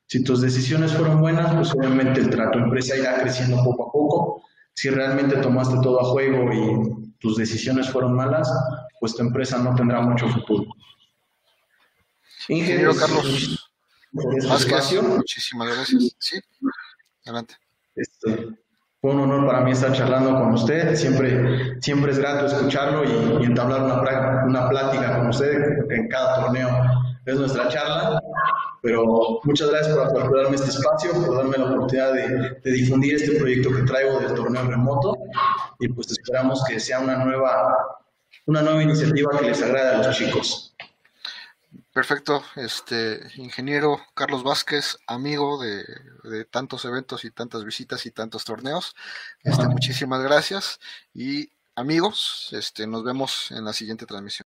S2: Si tus decisiones fueron buenas, pues obviamente el trato empresa irá creciendo poco a poco. Si realmente tomaste todo a juego y tus decisiones fueron malas, pues tu empresa no tendrá mucho futuro.
S1: Ingeniero Carlos Vázquez, muchísimas gracias. Sí, adelante.
S2: Este, fue un honor para mí estar charlando con usted. Siempre, siempre es grato escucharlo y, entablar una, una, plática con usted en cada torneo. Es nuestra charla, pero muchas gracias por, darme este espacio, por darme la oportunidad de, de, difundir este proyecto que traigo del torneo remoto y pues esperamos que sea una nueva, una nueva iniciativa que les agrade a los chicos.
S1: Perfecto, este ingeniero Carlos Vázquez, amigo de, de, tantos eventos y tantas visitas y tantos torneos. Este, muchísimas gracias y amigos, este, nos vemos en la siguiente transmisión.